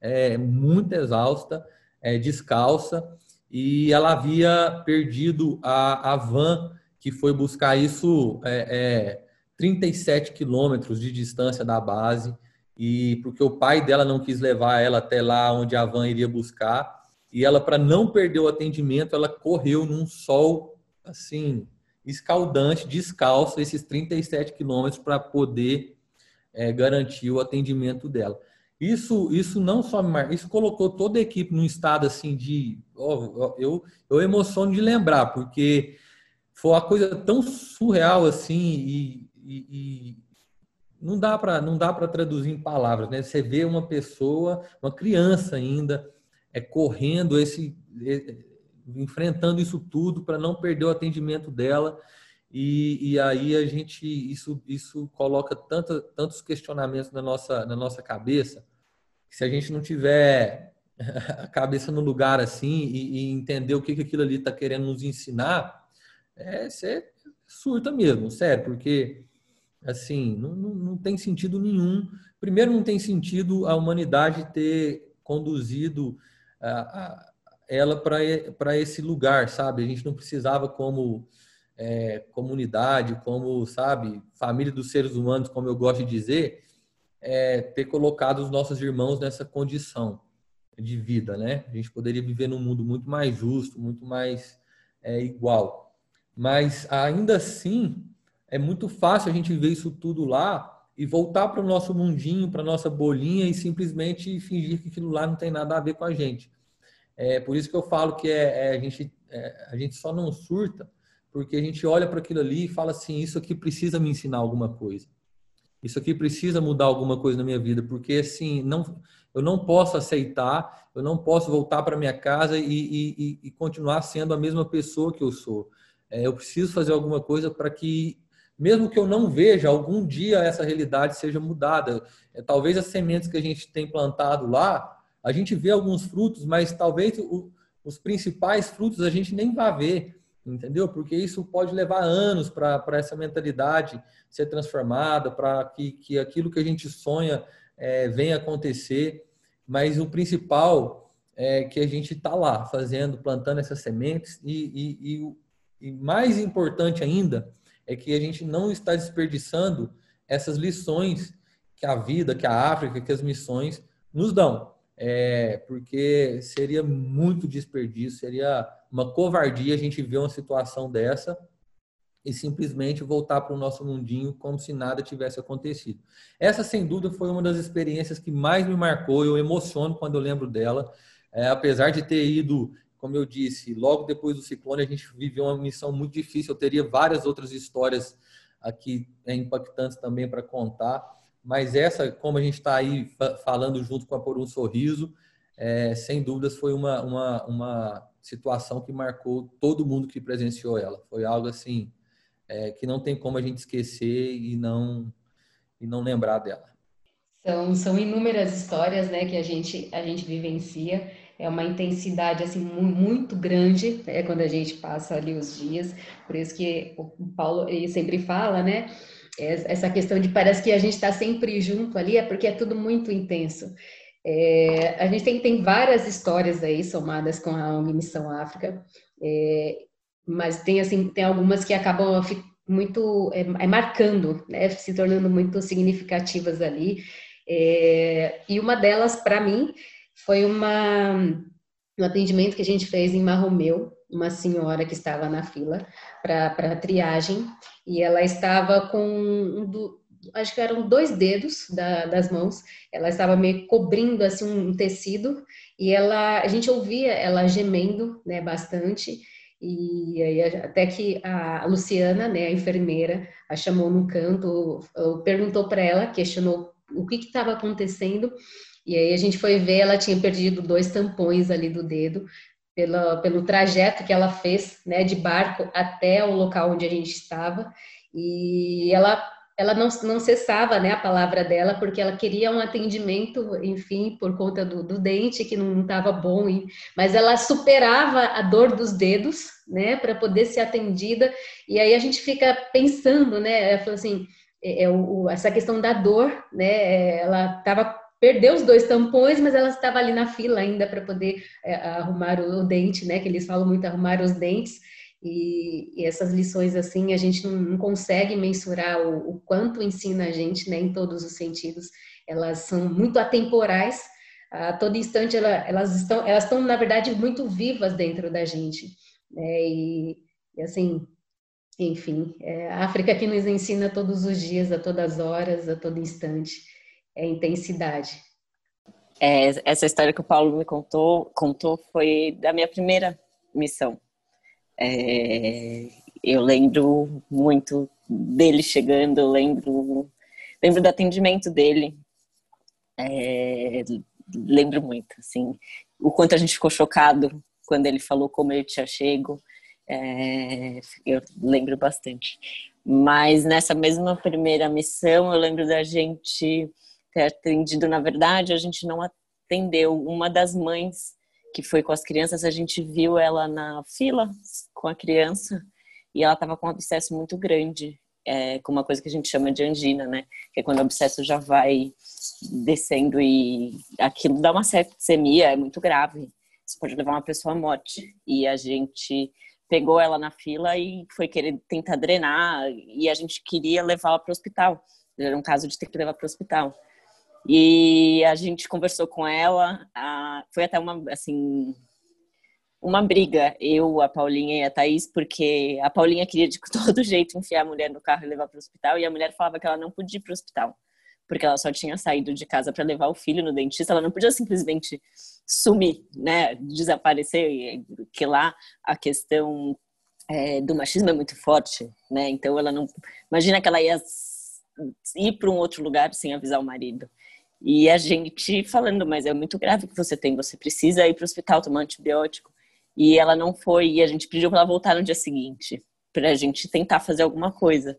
é, muito exausta, é, descalça, e ela havia perdido a, a van que foi buscar isso é, é, 37 quilômetros de distância da base, e porque o pai dela não quis levar ela até lá onde a van iria buscar, e ela, para não perder o atendimento, ela correu num sol assim escaldante, descalço, esses 37 quilômetros para poder é, garantir o atendimento dela. Isso, isso não só me mar... isso colocou toda a equipe num estado assim de, oh, eu, eu emociono de lembrar, porque foi uma coisa tão surreal assim e, e, e não dá para não dá para traduzir em palavras, né? Você vê uma pessoa, uma criança ainda, é correndo esse, enfrentando isso tudo para não perder o atendimento dela. E, e, aí a gente isso isso coloca tanta, tantos questionamentos na nossa na nossa cabeça que se a gente não tiver a cabeça no lugar assim e, e entender o que, que aquilo ali está querendo nos ensinar é você surta mesmo sério porque assim não, não, não tem sentido nenhum. Primeiro não tem sentido a humanidade ter conduzido a, a, ela para esse lugar sabe? A gente não precisava como é, comunidade, como, sabe, família dos seres humanos, como eu gosto de dizer, é, ter colocado os nossos irmãos nessa condição de vida, né? A gente poderia viver num mundo muito mais justo, muito mais é, igual. Mas ainda assim, é muito fácil a gente ver isso tudo lá e voltar para o nosso mundinho, para nossa bolinha e simplesmente fingir que aquilo lá não tem nada a ver com a gente. É por isso que eu falo que é, é a, gente, é, a gente só não surta porque a gente olha para aquilo ali e fala assim: isso aqui precisa me ensinar alguma coisa. Isso aqui precisa mudar alguma coisa na minha vida, porque assim, não, eu não posso aceitar, eu não posso voltar para minha casa e, e, e, continuar sendo a mesma pessoa que eu sou. É, eu preciso fazer alguma coisa para que, mesmo que eu não veja, algum dia essa realidade seja mudada. É, talvez as sementes que a gente tem plantado lá, a gente vê alguns frutos, mas talvez o, os principais frutos a gente nem vá ver entendeu? Porque isso pode levar anos para essa mentalidade ser transformada, para que, que aquilo que a gente sonha é, venha acontecer. Mas o principal é que a gente está lá fazendo, plantando essas sementes e, e, e, e mais importante ainda é que a gente não está desperdiçando essas lições que a vida, que a África, que as missões nos dão. É, porque seria muito desperdício, seria uma covardia a gente ver uma situação dessa e simplesmente voltar para o nosso mundinho como se nada tivesse acontecido. Essa, sem dúvida, foi uma das experiências que mais me marcou. Eu emociono quando eu lembro dela. É, apesar de ter ido, como eu disse, logo depois do ciclone, a gente viveu uma missão muito difícil. Eu teria várias outras histórias aqui é, impactantes também para contar. Mas essa, como a gente está aí falando junto com a Por um Sorriso, é, sem dúvidas foi uma, uma, uma situação que marcou todo mundo que presenciou ela. Foi algo assim é, que não tem como a gente esquecer e não e não lembrar dela. São, são inúmeras histórias, né, que a gente a gente vivencia. É uma intensidade assim muito grande, é quando a gente passa ali os dias. Por isso que o Paulo ele sempre fala, né? Essa questão de parece que a gente está sempre junto ali, é porque é tudo muito intenso. É, a gente tem, tem várias histórias aí somadas com a ONG Missão África, é, mas tem assim tem algumas que acabam muito é, é, marcando, né, se tornando muito significativas ali. É, e uma delas, para mim, foi uma, um atendimento que a gente fez em Marromeu, uma senhora que estava na fila para triagem, e ela estava com um do, acho que eram dois dedos da, das mãos. Ela estava meio cobrindo assim um tecido e ela, a gente ouvia ela gemendo, né, bastante. E aí, até que a Luciana, né, a enfermeira, a chamou no canto, perguntou para ela, questionou o que estava acontecendo. E aí a gente foi ver, ela tinha perdido dois tampões ali do dedo, pela, pelo trajeto que ela fez, né, de barco até o local onde a gente estava. E ela ela não, não cessava né, a palavra dela, porque ela queria um atendimento, enfim, por conta do, do dente que não estava bom, mas ela superava a dor dos dedos, né, para poder ser atendida, e aí a gente fica pensando, né, ela falou assim, é, é o, essa questão da dor, né, ela estava perdeu os dois tampões, mas ela estava ali na fila ainda para poder é, arrumar o, dente, né? Que eles falam muito arrumar os dentes. E, e essas lições assim a gente não, não consegue mensurar o, o, quanto ensina a gente, né? Em todos os sentidos, elas são muito atemporais. A todo instante ela, elas estão, elas estão na verdade muito vivas dentro da gente, né? E, e assim, enfim, é a África que nos ensina todos os dias, a todas as horas, a todo instante é intensidade. É, essa história que o Paulo me contou, contou foi da minha primeira missão. É, eu lembro muito dele chegando, eu lembro, lembro do atendimento dele. É, lembro muito, assim, o quanto a gente ficou chocado quando ele falou como ele tinha chego. É, eu lembro bastante. Mas nessa mesma primeira missão, eu lembro da gente ter atendido, na verdade, a gente não atendeu. Uma das mães que foi com as crianças, a gente viu ela na fila com a criança e ela estava com um abscesso muito grande, é, com uma coisa que a gente chama de angina, né? Que é quando o abscesso já vai descendo e aquilo dá uma sepsemia, é muito grave. Isso pode levar uma pessoa à morte. E a gente pegou ela na fila e foi querer tentar drenar e a gente queria levá-la para o hospital. Era um caso de ter que levar para o hospital. E a gente conversou com ela, a, foi até uma, assim, uma briga, eu, a Paulinha e a Thaís, porque a Paulinha queria de todo jeito enfiar a mulher no carro e levar para o hospital, e a mulher falava que ela não podia ir para o hospital, porque ela só tinha saído de casa para levar o filho no dentista, ela não podia simplesmente sumir, né, desaparecer, que lá a questão é, do machismo é muito forte, né, então ela não, imagina que ela ia ir para um outro lugar sem avisar o marido. E a gente falando, mas é muito grave que você tem, você precisa ir para o hospital tomar antibiótico. E ela não foi, e a gente pediu para ela voltar no dia seguinte, para a gente tentar fazer alguma coisa.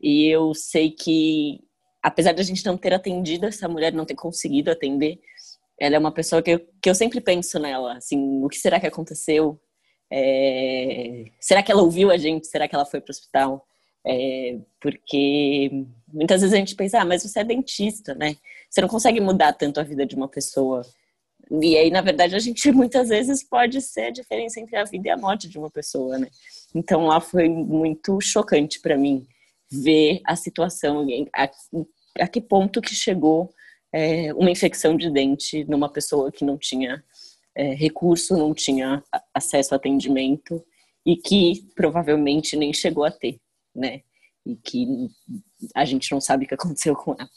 E eu sei que, apesar da gente não ter atendido essa mulher, não ter conseguido atender, ela é uma pessoa que eu, que eu sempre penso nela, assim, o que será que aconteceu? É... Será que ela ouviu a gente? Será que ela foi para o hospital? É, porque muitas vezes a gente pensa, ah, mas você é dentista, né? Você não consegue mudar tanto a vida de uma pessoa. E aí, na verdade, a gente muitas vezes pode ser a diferença entre a vida e a morte de uma pessoa, né? Então lá foi muito chocante para mim ver a situação, a, a, que ponto que chegou é, uma infecção de dente numa pessoa que não tinha é, recurso, não tinha acesso a atendimento e que provavelmente nem chegou a ter né? E que a gente não sabe o que aconteceu com ela.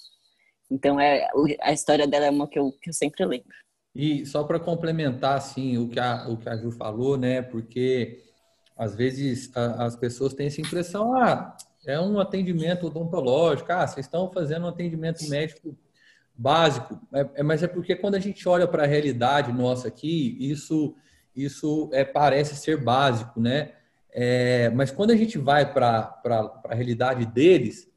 Então, é, a história dela é uma que eu, que eu sempre lembro. E só para complementar, assim, o que, a, o que a Ju falou, né? Porque às vezes a, as pessoas têm essa impressão, ah, é um atendimento odontológico, ah, vocês estão fazendo um atendimento médico básico, é, é mas é porque quando a gente olha para a realidade nossa aqui, isso, isso é, parece ser básico, né? É, mas quando a gente vai para a realidade deles,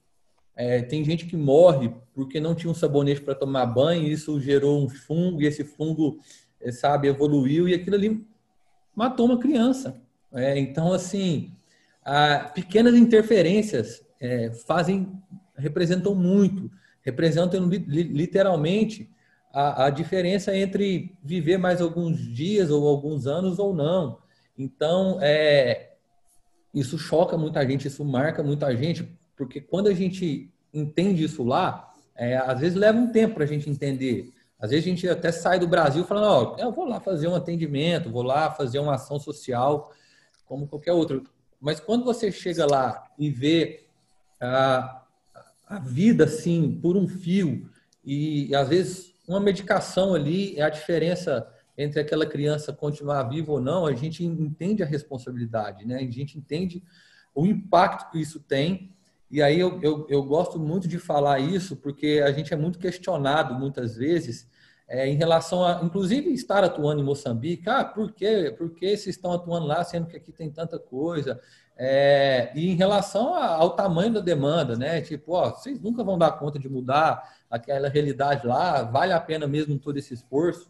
é, tem gente que morre porque não tinha um sabonete para tomar banho, e isso gerou um fungo, e esse fungo, é, sabe, evoluiu, e aquilo ali matou uma criança. É, então, assim, a, pequenas interferências é, fazem, representam muito, representam literalmente a, a diferença entre viver mais alguns dias ou alguns anos ou não. Então, é, isso choca muita gente, isso marca muita gente, porque quando a gente entende isso lá, é, às vezes leva um tempo para a gente entender. Às vezes a gente até sai do Brasil falando, ó, eu vou lá fazer um atendimento, vou lá fazer uma ação social, como qualquer outro. Mas quando você chega lá e vê a, a vida assim por um fio e às vezes uma medicação ali é a diferença entre aquela criança continuar viva ou não, a gente entende a responsabilidade, né? A gente entende o impacto que isso tem. E aí eu, eu, eu gosto muito de falar isso, porque a gente é muito questionado muitas vezes é, em relação a, inclusive, estar atuando em Moçambique. Ah, por quê? Por que vocês estão atuando lá, sendo que aqui tem tanta coisa? É, e em relação ao tamanho da demanda, né? Tipo, ó, vocês nunca vão dar conta de mudar aquela realidade lá, vale a pena mesmo todo esse esforço.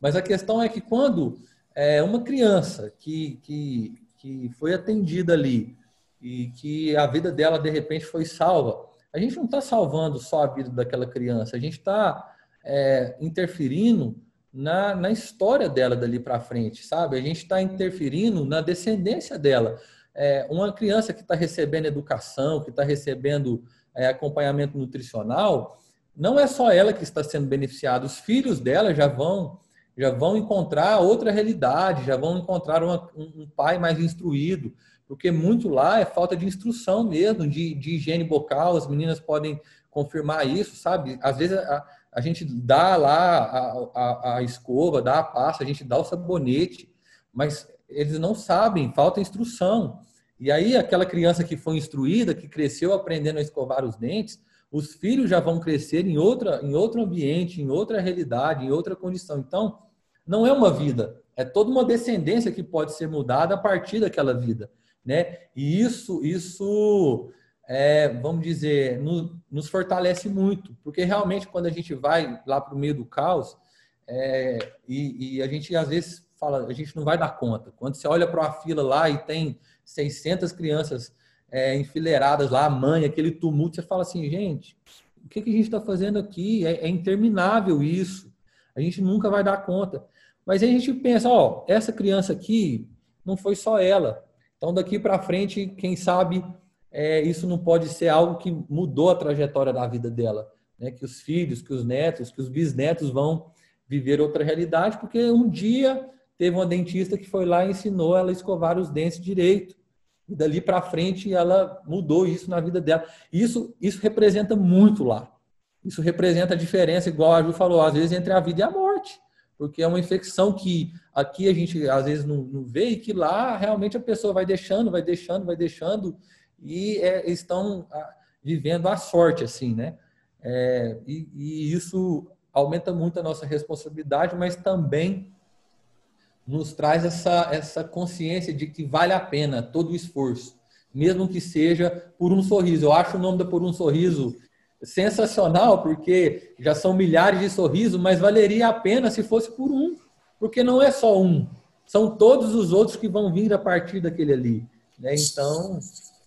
Mas a questão é que quando é, uma criança que, que, que foi atendida ali e que a vida dela de repente foi salva, a gente não está salvando só a vida daquela criança, a gente está é, interferindo na, na história dela dali para frente, sabe? A gente está interferindo na descendência dela. É, uma criança que está recebendo educação, que está recebendo é, acompanhamento nutricional, não é só ela que está sendo beneficiada, os filhos dela já vão já vão encontrar outra realidade, já vão encontrar uma, um pai mais instruído, porque muito lá é falta de instrução mesmo, de, de higiene bocal, as meninas podem confirmar isso, sabe? Às vezes a, a gente dá lá a, a, a, escova, dá a pasta, a gente dá o sabonete, mas eles não sabem, falta instrução. E aí aquela criança que foi instruída, que cresceu aprendendo a escovar os dentes, os filhos já vão crescer em outra, em outro ambiente, em outra realidade, em outra condição. Então, não é uma vida, é toda uma descendência que pode ser mudada a partir daquela vida, né? E isso, isso, é, vamos dizer, no, nos fortalece muito, porque realmente quando a gente vai lá para o meio do caos é, e, e a gente às vezes fala, a gente não vai dar conta. Quando você olha para uma fila lá e tem 600 crianças é, enfileiradas lá, a mãe, aquele tumulto, você fala assim, gente, o que, que a gente está fazendo aqui? É, é, interminável isso. A gente nunca vai dar conta. Mas aí a gente pensa, ó, essa criança aqui não foi só ela. Então daqui para frente, quem sabe é, isso não pode ser algo que mudou a trajetória da vida dela, né? Que os filhos, que os netos, que os bisnetos vão viver outra realidade, porque um dia teve uma dentista que foi lá e ensinou ela a escovar os dentes direito. E dali para frente ela mudou isso na vida dela. Isso, isso representa muito lá. Isso representa a diferença, igual a Ju falou, às vezes entre a vida e a morte. Porque é uma infecção que aqui a gente às vezes não, não vê e que lá realmente a pessoa vai deixando, vai deixando, vai deixando e é, estão ah, vivendo a sorte, assim, né? É, e, e isso aumenta muito a nossa responsabilidade, mas também nos traz essa, essa consciência de que vale a pena todo o esforço, mesmo que seja por um sorriso. Eu acho o nome da Por um Sorriso sensacional, porque já são milhares de sorrisos, mas valeria a pena se fosse por um, porque não é só um, são todos os outros que vão vir a partir daquele ali. Né? Então,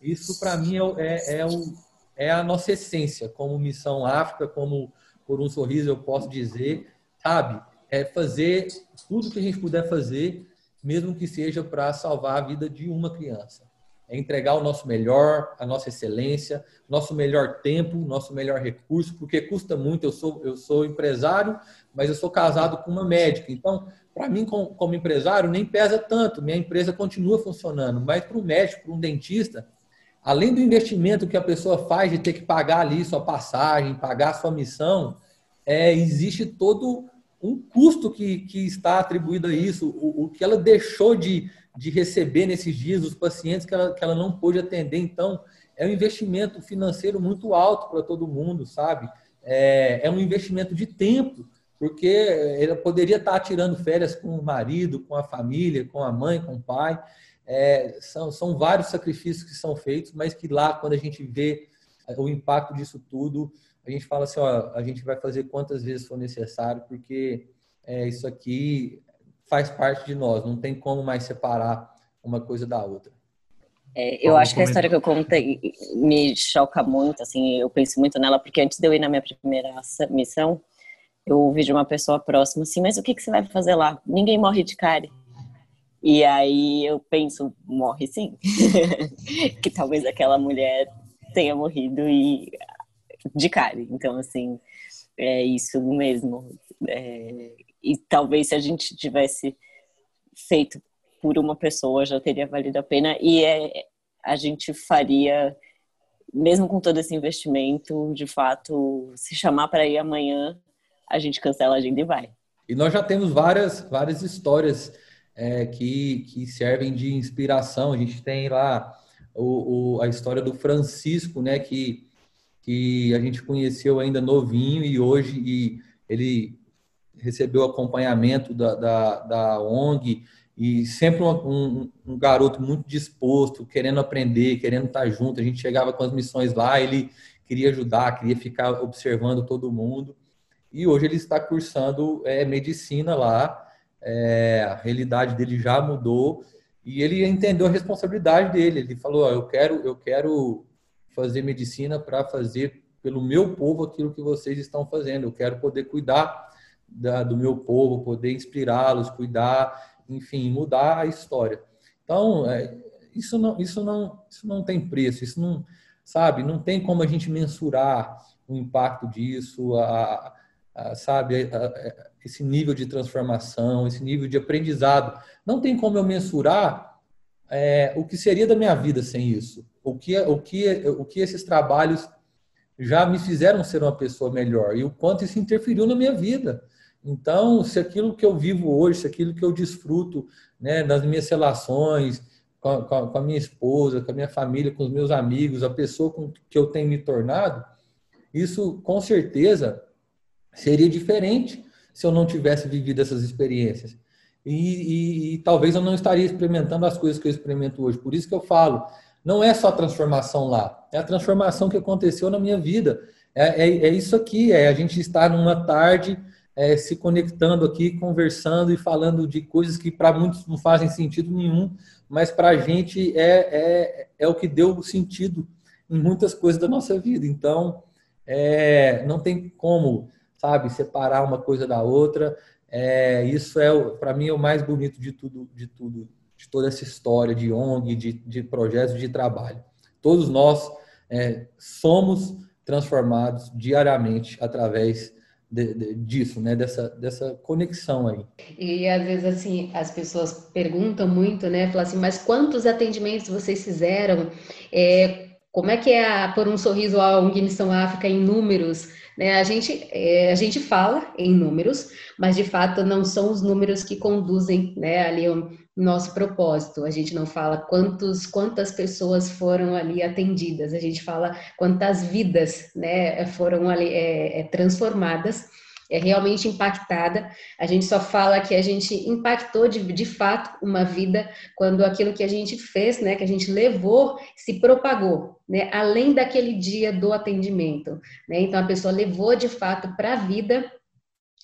isso para mim é, é, é, o, é a nossa essência, como Missão África, como Por um Sorriso eu posso dizer, sabe? É fazer tudo que a gente puder fazer, mesmo que seja para salvar a vida de uma criança. É entregar o nosso melhor, a nossa excelência, nosso melhor tempo, nosso melhor recurso, porque custa muito. Eu sou, eu sou empresário, mas eu sou casado com uma médica. Então, para mim, como, empresário, nem pesa tanto. Minha empresa continua funcionando. Mas para um médico, para um dentista, além do investimento que a pessoa faz de ter que pagar ali sua passagem, pagar sua missão, é, existe todo um custo que, que está atribuído a isso, o, o que ela deixou de, de receber nesses dias, os pacientes que ela, que ela não pôde atender. Então, é um investimento financeiro muito alto para todo mundo, sabe? É, é um investimento de tempo, porque ela poderia estar tirando férias com o marido, com a família, com a mãe, com o pai. É, são, são vários sacrifícios que são feitos, mas que lá, quando a gente vê o impacto disso tudo, a gente fala assim, ó, a gente vai fazer quantas vezes for necessário, porque é, isso aqui faz parte de nós, não tem como mais separar uma coisa da outra. É, eu acho que a história que eu contei me choca muito, assim, eu penso muito nela, porque antes de eu ir na minha primeira missão, eu ouvi de uma pessoa próxima assim, mas o que, que você vai fazer lá? Ninguém morre de cárie. E aí eu penso, morre sim. que talvez aquela mulher tenha morrido e de cara. Então, assim, é isso mesmo. É, e talvez se a gente tivesse feito por uma pessoa já teria valido a pena e é, a gente faria mesmo com todo esse investimento, de fato, se chamar para ir amanhã, a gente cancela a agenda e vai. E nós já temos várias, várias histórias é, que, que servem de inspiração. A gente tem lá o, o, a história do Francisco, né, que, que a gente conheceu ainda novinho e hoje e ele recebeu acompanhamento da, da, da ONG e sempre um, um, um, garoto muito disposto, querendo aprender, querendo estar junto. A gente chegava com as missões lá, ele queria ajudar, queria ficar observando todo mundo. E hoje ele está cursando é, medicina lá. É, a realidade dele já mudou e ele entendeu a responsabilidade dele. Ele falou: eu quero, eu quero fazer medicina para fazer pelo meu povo aquilo que vocês estão fazendo. Eu quero poder cuidar da, do meu povo, poder inspirá-los, cuidar enfim, mudar a história. Então, é, isso não, isso não, isso não tem preço, isso não, sabe, não tem como a gente mensurar o impacto disso, a, a, sabe, a, esse nível de transformação, esse nível de aprendizado. Não tem como eu mensurar é, o que seria da minha vida sem isso, o que, o que, o que esses trabalhos já me fizeram ser uma pessoa melhor e o quanto isso interferiu na minha vida. Então, se aquilo que eu vivo hoje, se aquilo que eu desfruto né, nas minhas relações, com a, com a, minha esposa, com a minha família, com os meus amigos, a pessoa com que eu tenho me tornado, isso com certeza seria diferente se eu não tivesse vivido essas experiências. E, e, e, talvez eu não estaria experimentando as coisas que eu experimento hoje. Por isso que eu falo, não é só a transformação lá, é a transformação que aconteceu na minha vida. É, é, é isso aqui, é a gente estar numa tarde é, se conectando aqui, conversando e falando de coisas que para muitos não fazem sentido nenhum, mas para a gente é, é, é o que deu sentido em muitas coisas da nossa vida. Então, é, não tem como, sabe, separar uma coisa da outra. É, isso é, para mim, é o mais bonito de tudo, de tudo, de toda essa história de ONG, de, de projetos de trabalho. Todos nós é, somos transformados diariamente através de, de, disso, né? Dessa, dessa conexão aí. E às vezes assim as pessoas perguntam muito, né? Falam assim, mas quantos atendimentos vocês fizeram? É, como é que é a, por um sorriso a ONG Missão África em números? Né? A, gente, é, a gente fala em números, mas de fato não são os números que conduzem né, ali o nosso propósito. A gente não fala quantos, quantas pessoas foram ali atendidas, a gente fala quantas vidas né, foram ali é, é, transformadas é realmente impactada. A gente só fala que a gente impactou de, de fato uma vida quando aquilo que a gente fez, né, que a gente levou, se propagou, né, além daquele dia do atendimento. Né? Então a pessoa levou de fato para a vida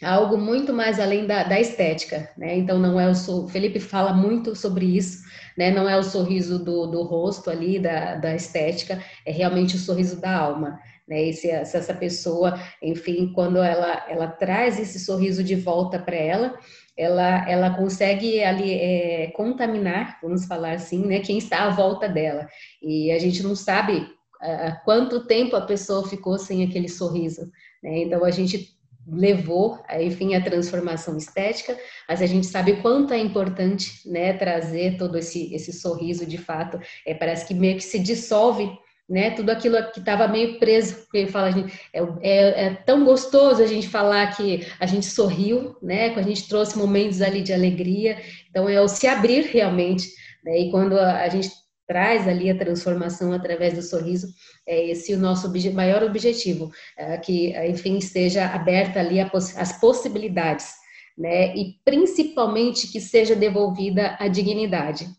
algo muito mais além da, da estética, né? Então não é o Felipe fala muito sobre isso, né? Não é o sorriso do, do rosto ali da, da estética, é realmente o sorriso da alma, né? E se, se essa pessoa, enfim, quando ela ela traz esse sorriso de volta para ela, ela, ela consegue ali é, contaminar, vamos falar assim, né, quem está à volta dela. E a gente não sabe há quanto tempo a pessoa ficou sem aquele sorriso. Né? Então a gente levou, enfim, a transformação estética, mas a gente sabe quanto é importante, né, trazer todo esse, esse sorriso de fato, é, parece que meio que se dissolve, né, tudo aquilo que estava meio preso, porque fala, gente, é, é, é, tão gostoso a gente falar que a gente sorriu, né, que a gente trouxe momentos ali de alegria, então é o se abrir realmente, né, e quando a, a gente traz ali a transformação através do sorriso, é esse o nosso obje maior objetivo, é que, enfim, esteja aberta ali poss as possibilidades, né, e principalmente que seja devolvida a dignidade,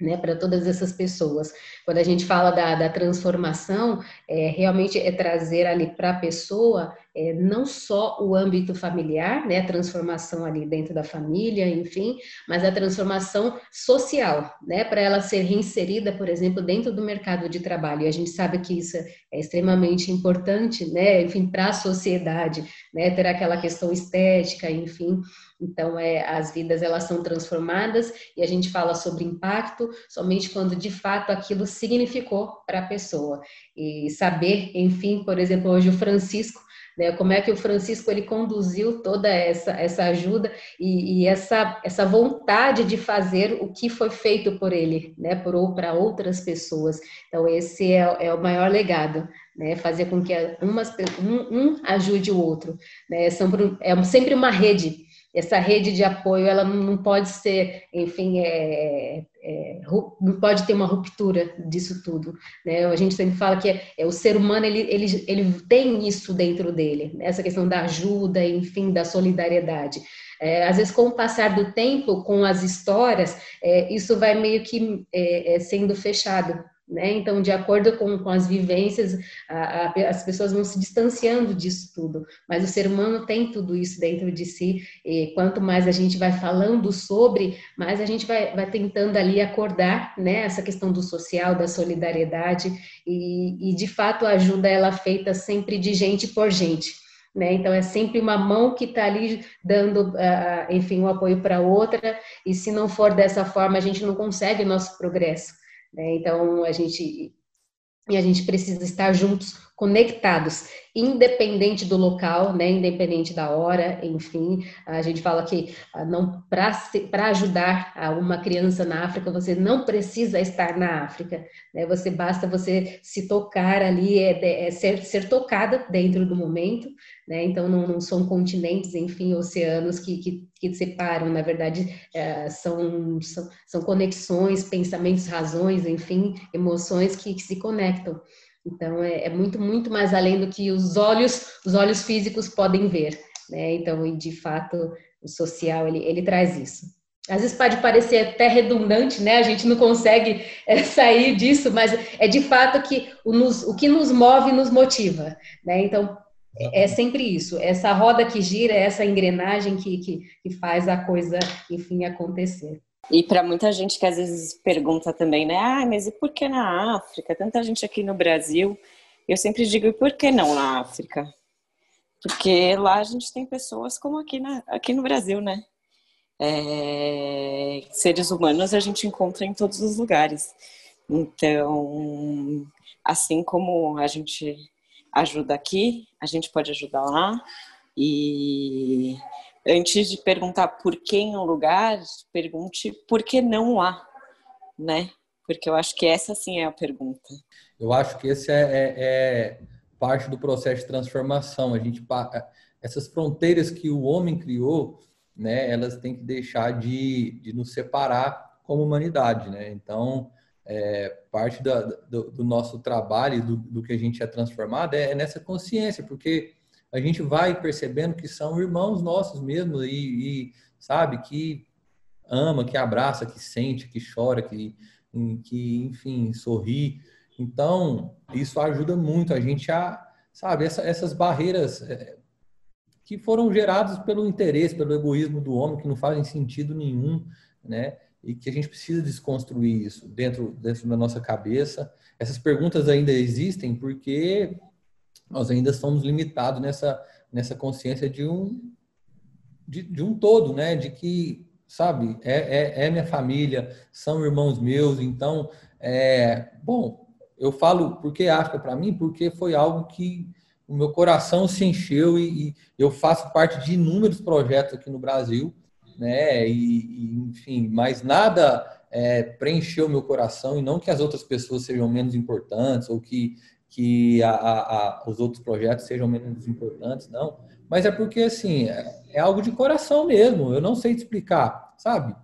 né, para todas essas pessoas. Quando a gente fala da, da transformação, é, realmente é trazer ali para a pessoa é, não só o âmbito familiar, né, a transformação ali dentro da família, enfim, mas a transformação social, né, para ela ser reinserida, por exemplo, dentro do mercado de trabalho. E a gente sabe que isso é extremamente importante, né, enfim, para a sociedade, né, ter aquela questão estética, enfim. Então, é, as vidas elas são transformadas e a gente fala sobre impacto somente quando de fato aquilo significou para a pessoa. E saber, enfim, por exemplo, hoje o Francisco né? Como é que o Francisco ele conduziu toda essa, essa ajuda e, e essa, essa vontade de fazer o que foi feito por ele, né? Por para outras pessoas. Então esse é, é o maior legado, né? Fazer com que umas, um, um ajude o outro, né? São, é sempre uma rede essa rede de apoio ela não pode ser, enfim, é, é, não pode ter uma ruptura disso tudo. Né? A gente sempre fala que é, é, o ser humano ele, ele, ele tem isso dentro dele, né? essa questão da ajuda, enfim, da solidariedade. É, às vezes, com o passar do tempo, com as histórias, é, isso vai meio que é, é, sendo fechado, né? Então, de acordo com, com as vivências, a, a, as pessoas vão se distanciando disso tudo, mas o ser humano tem tudo isso dentro de si, e quanto mais a gente vai falando sobre, mais a gente vai, vai tentando ali acordar né, essa questão do social, da solidariedade, e, e de fato a ajuda ela é feita sempre de gente por gente. Né? Então é sempre uma mão que está ali dando, uh, enfim, um apoio para outra, e se não for dessa forma, a gente não consegue nosso progresso. Né? Então, a gente, a gente precisa estar juntos, conectados, independente do local, né, independente da hora, enfim, a gente fala que ah, não para ajudar uma criança na África, você não precisa estar na África, né, você basta você se tocar ali, é, é ser, ser tocada dentro do momento, né, então não, não, são continentes, enfim, oceanos que, que, que separam, na verdade, é, são, são, são conexões, pensamentos, razões, enfim, emoções que, que se conectam. Então é, é, muito muito mais além do que os olhos os olhos físicos podem ver, né? Então e de fato o social ele, ele traz isso. Às vezes pode parecer até redundante, né? A gente não consegue é, sair disso, mas é de fato que o, nos, o que nos move nos motiva, né? Então é, é sempre isso, essa roda que gira, essa engrenagem que, que, que faz a coisa, enfim, acontecer. E para muita gente que às vezes pergunta também, né? Ah, mas e por que na África? Tanta gente aqui no Brasil. Eu sempre digo, e por que não na África? Porque lá a gente tem pessoas como aqui, na, aqui no Brasil, né? É, seres humanos a gente encontra em todos os lugares. Então, assim como a gente ajuda aqui, a gente pode ajudar lá. E antes de perguntar por que em um lugar, pergunte por que não lá, né? Porque eu acho que essa sim é a pergunta. Eu acho que esse é, é, é parte do processo de transformação. A gente essas fronteiras que o homem criou, né? Elas têm que deixar de, de nos separar como humanidade, né? Então é, parte da, do, do, nosso trabalho, do, do, que a gente é transformado, é, é nessa consciência, porque a gente vai percebendo que são irmãos nossos mesmo e, e sabe que ama, que abraça, que sente, que chora, que, que enfim sorri. Então isso ajuda muito a gente a sabe essa, essas barreiras é, que foram geradas pelo interesse, pelo egoísmo do homem que não fazem sentido nenhum, né? E que a gente precisa desconstruir isso dentro, dentro da nossa cabeça. Essas perguntas ainda existem porque nós ainda somos limitados nessa, nessa consciência de um, de, de um todo, né? De que, sabe, é, é, é, minha família, são irmãos meus, então, é, bom, eu falo porque África para mim, porque foi algo que o meu coração se encheu e, e, eu faço parte de inúmeros projetos aqui no Brasil, né? E, e enfim, mas nada é, preencheu meu coração e não que as outras pessoas sejam menos importantes ou que que a, a, a, os outros projetos sejam menos importantes, não. Mas é porque, assim, é, é, algo de coração mesmo. Eu não sei te explicar, sabe?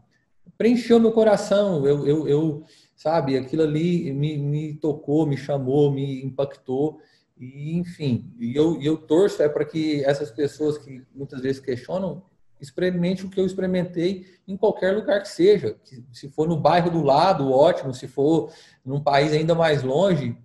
Preencheu meu coração. Eu, eu, eu sabe, aquilo ali me, me tocou, me chamou, me impactou. E, enfim, e eu, eu torço é para que essas pessoas que muitas vezes questionam experimente o que eu experimentei em qualquer lugar que seja. Se for no bairro do lado, ótimo. Se for num país ainda mais longe,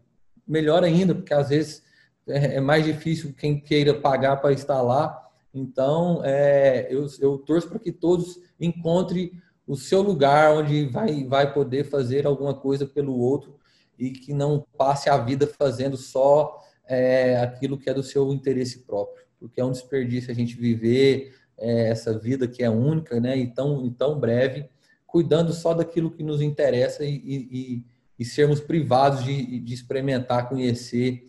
melhor ainda, porque às vezes é, é mais difícil quem queira pagar para lá. Então, é, eu, eu torço para que todos encontrem o seu lugar onde vai, vai poder fazer alguma coisa pelo outro e que não passe a vida fazendo só é, aquilo que é do seu interesse próprio, porque é um desperdício a gente viver é, essa vida que é única, né, e tão, e tão breve, cuidando só daquilo que nos interessa e, e, e sermos privados de, de experimentar, conhecer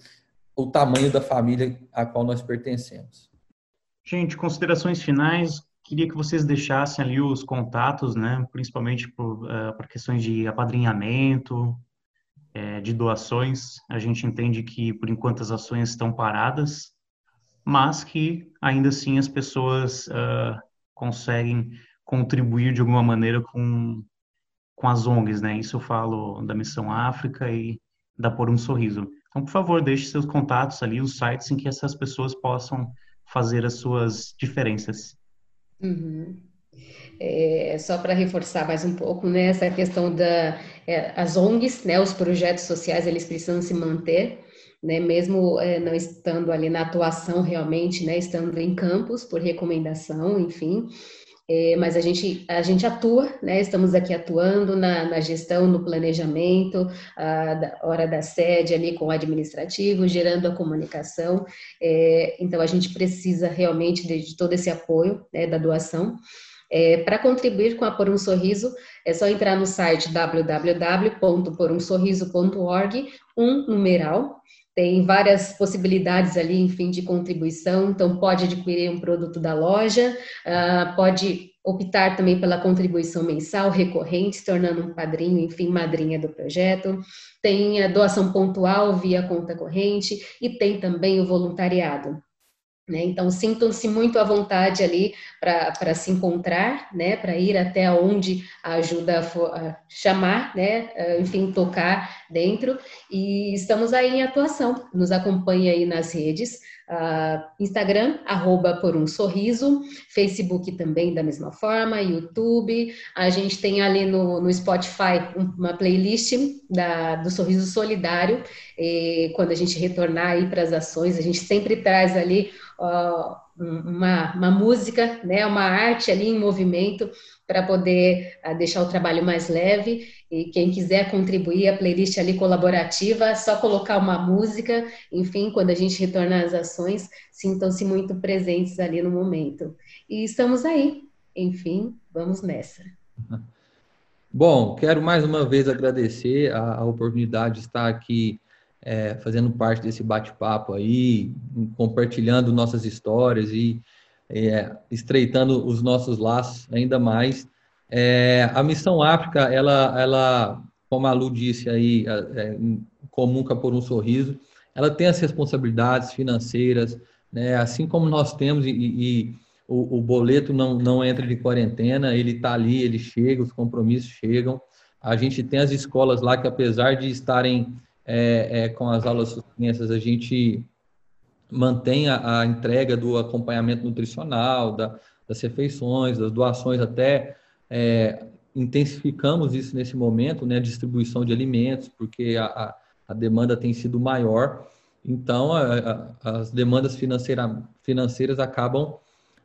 o tamanho da família a qual nós pertencemos. Gente, considerações finais. Queria que vocês deixassem ali os contatos, né? Principalmente por, uh, questões de apadrinhamento, é, de doações. A gente entende que, por enquanto, as ações estão paradas, mas que, ainda assim, as pessoas uh, conseguem contribuir de alguma maneira com, com as ONGs, né? Isso eu falo da Missão África e da Por um Sorriso. Então, por favor, deixe seus contatos ali, os sites em que essas pessoas possam fazer as suas diferenças. Uhum. É, só para reforçar mais um pouco, né, essa questão da é, as ONGs, né, os projetos sociais, eles precisam se manter, né, mesmo é, não estando ali na atuação realmente, né, estando em campos por recomendação, enfim, é, mas a gente, a gente atua, né? Estamos aqui atuando na, na gestão, no planejamento, a, da hora da sede ali com o administrativo, gerando a comunicação. É, então a gente precisa realmente de, de todo esse apoio né, da doação. É, Para contribuir com a Por um Sorriso, é só entrar no site www.porumsorriso.org, um numeral, tem várias possibilidades ali, enfim, de contribuição, então pode adquirir um produto da loja, uh, pode optar também pela contribuição mensal recorrente, se tornando um padrinho, enfim, madrinha do projeto. Tem a doação pontual via conta corrente e tem também o voluntariado. Né? Então, sintam-se muito à vontade ali para se encontrar, né? para ir até onde a ajuda a chamar, né? enfim, tocar dentro. E estamos aí em atuação. Nos acompanhe aí nas redes. Uh, Instagram, arroba por um sorriso, Facebook também da mesma forma, YouTube, a gente tem ali no, no Spotify uma playlist da, do Sorriso Solidário, e quando a gente retornar aí para as ações, a gente sempre traz ali uma, uma música, né, uma arte ali em movimento para poder uh, deixar o trabalho mais leve e quem quiser contribuir, a playlist ali colaborativa, só colocar uma música, enfim, quando a gente retorna às ações, sintam-se muito presentes ali no momento. E estamos aí, enfim, vamos nessa. Bom, quero mais uma vez agradecer a, a oportunidade de estar aqui é, fazendo parte desse bate-papo aí, compartilhando nossas histórias e é, estreitando os nossos laços ainda mais. É, a Missão África, ela, ela, como a Lu disse aí, é, comum por um sorriso, ela tem as responsabilidades financeiras, né, assim como nós temos, e, e o, o, boleto não, não entra de quarentena, ele está ali, ele chega, os compromissos chegam. A gente tem as escolas lá que, apesar de estarem é, é, com as aulas suspensas, a gente mantém a, a, entrega do acompanhamento nutricional, da, das refeições, das doações até é, intensificamos isso nesse momento, né, a distribuição de alimentos, porque a, a demanda tem sido maior, então a, a, as demandas financeira, financeiras acabam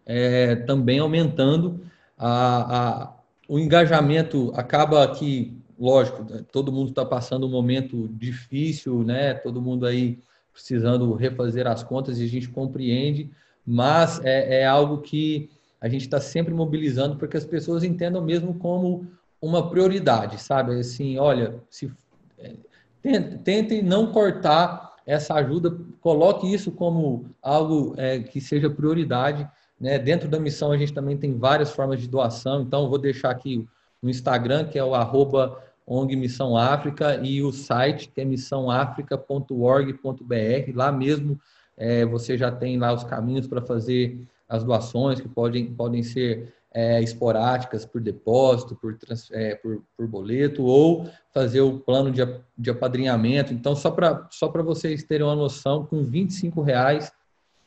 é, também aumentando, a, o engajamento acaba que, lógico, todo mundo está passando um momento difícil, né, todo mundo aí precisando refazer as contas e a gente compreende, mas é, é algo que a gente está sempre mobilizando para que as pessoas entendam mesmo como uma prioridade, sabe? Assim, olha, se é, tentem não cortar essa ajuda, coloque isso como algo é, que seja prioridade. Né? Dentro da missão a gente também tem várias formas de doação, então vou deixar aqui o Instagram, que é o arroba ONG Missão África, e o site, que é missãoafrica.org.br. Lá mesmo é, você já tem lá os caminhos para fazer as doações, que podem, podem ser é, esporádicas por depósito, por, é, por, por, boleto, ou fazer o plano de, de apadrinhamento. Então, só para só vocês terem uma noção, com 25 reais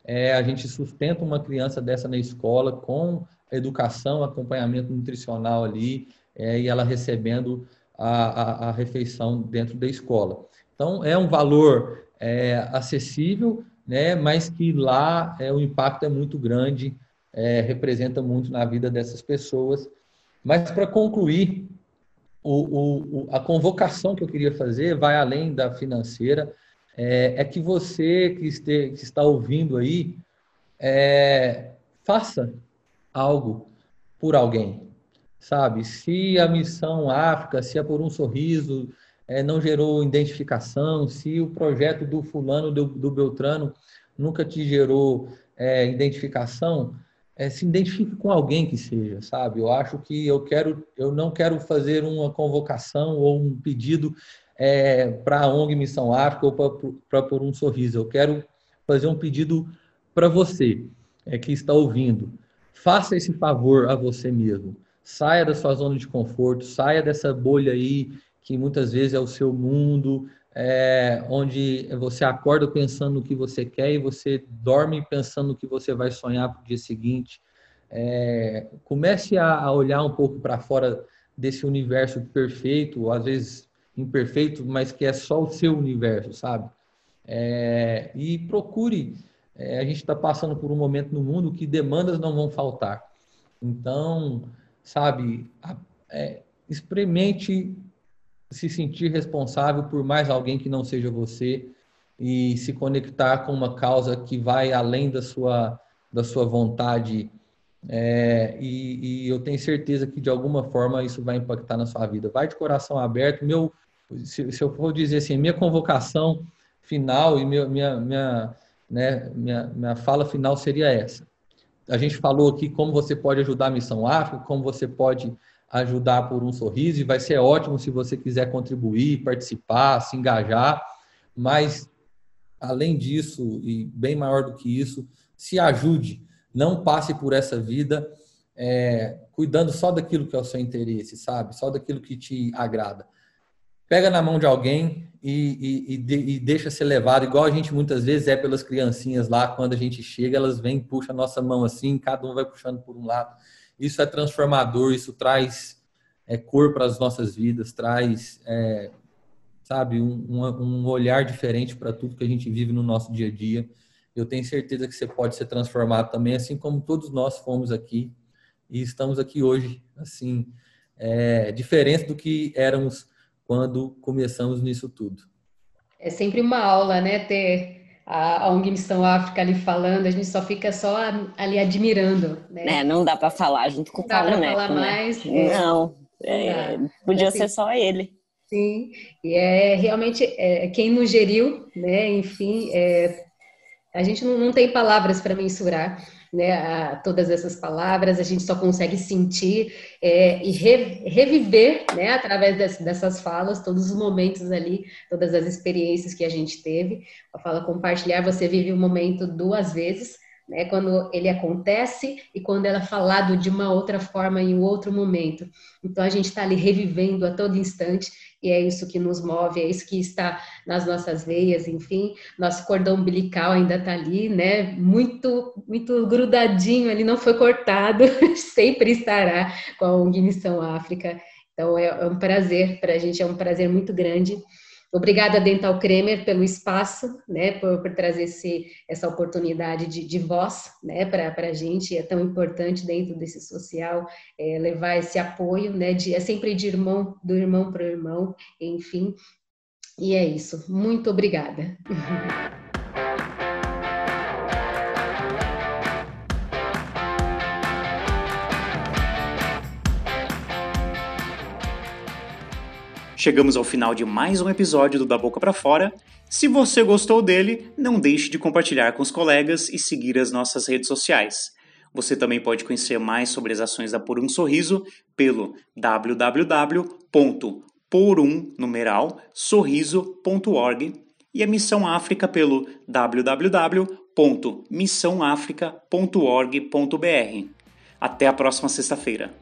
é, a gente sustenta uma criança dessa na escola com educação, acompanhamento nutricional ali, é, e ela recebendo a, a, a, refeição dentro da escola. Então, é um valor é, acessível, né? Mas que lá é, o impacto é muito grande, é, representa muito na vida dessas pessoas. Mas para concluir, o, o, a convocação que eu queria fazer vai além da financeira, é, é que você que, este, que, está ouvindo aí é, faça algo por alguém, sabe? Se a missão África, se é por um sorriso, é, não gerou identificação, se o projeto do fulano, do, do Beltrano, nunca te gerou é, identificação, é, se identifique com alguém que seja, sabe? Eu acho que eu quero, eu não quero fazer uma convocação ou um pedido é, para a ONG Missão África ou para por um sorriso. Eu quero fazer um pedido para você é, que está ouvindo. Faça esse favor a você mesmo. Saia da sua zona de conforto, saia dessa bolha aí que muitas vezes é o seu mundo, é, onde você acorda pensando no que você quer e você dorme pensando no que você vai sonhar para o dia seguinte. É, comece a, olhar um pouco para fora desse universo perfeito, ou às vezes imperfeito, mas que é só o seu universo, sabe? É, e procure. É, a gente está passando por um momento no mundo que demandas não vão faltar. Então, sabe, é, experimente se sentir responsável por mais alguém que não seja você e se conectar com uma causa que vai além da sua, da sua vontade. É, e, e, eu tenho certeza que de alguma forma isso vai impactar na sua vida. Vai de coração aberto. Meu, se, se eu for dizer assim, minha convocação final e minha, minha, né, minha, minha fala final seria essa. A gente falou aqui como você pode ajudar a Missão África, como você pode ajudar por um sorriso, e vai ser ótimo se você quiser contribuir, participar, se engajar, mas além disso, e bem maior do que isso, se ajude, não passe por essa vida é, cuidando só daquilo que é o seu interesse, sabe? Só daquilo que te agrada. Pega na mão de alguém e, e, e, de, deixa ser levado, igual a gente muitas vezes é pelas criancinhas lá, quando a gente chega, elas vêm, puxa a nossa mão assim, cada um vai puxando por um lado isso é transformador, isso traz é, cor para as nossas vidas, traz, é, sabe, um, um, olhar diferente para tudo que a gente vive no nosso dia a dia. Eu tenho certeza que você pode ser transformado também, assim como todos nós fomos aqui e estamos aqui hoje, assim, é, diferente do que éramos quando começamos nisso tudo. É sempre uma aula, né, ter a, ONG Missão África ali falando, a gente só fica só ali admirando, né? É, não dá para falar junto com o Paulo Neto, falar né? mais. É, não, é, podia assim, ser só ele. Sim, e é realmente é, quem nos geriu, né? Enfim, é, a gente não, não tem palavras para mensurar né, a, todas essas palavras, a gente só consegue sentir é, e re, reviver, né, através dessas, dessas falas, todos os momentos ali, todas as experiências que a gente teve. A fala compartilhar, você vive o um momento duas vezes, né, quando ele acontece e quando ela é falado de uma outra forma em um outro momento. Então a gente está ali revivendo a todo instante e é isso que nos move, é isso que está nas nossas veias, enfim, nosso cordão umbilical ainda está ali, né, muito, muito grudadinho, ele não foi cortado, sempre estará com a ONG África. Então é, é um prazer, para a gente é um prazer muito grande Obrigada, Dental Kremer, pelo espaço, né, por, por trazer esse, essa oportunidade de, de voz né, para a gente. É tão importante dentro desse social é, levar esse apoio, né, de, é sempre de irmão, do irmão para o irmão, enfim. E é isso. Muito obrigada. Chegamos ao final de mais um episódio do Da Boca para Fora. Se você gostou dele, não deixe de compartilhar com os colegas e seguir as nossas redes sociais. Você também pode conhecer mais sobre as ações da Por um Sorriso pelo www.porumnumeralsorriso.org e a Missão África pelo www.missãoafrica.org.br. Até a próxima sexta-feira.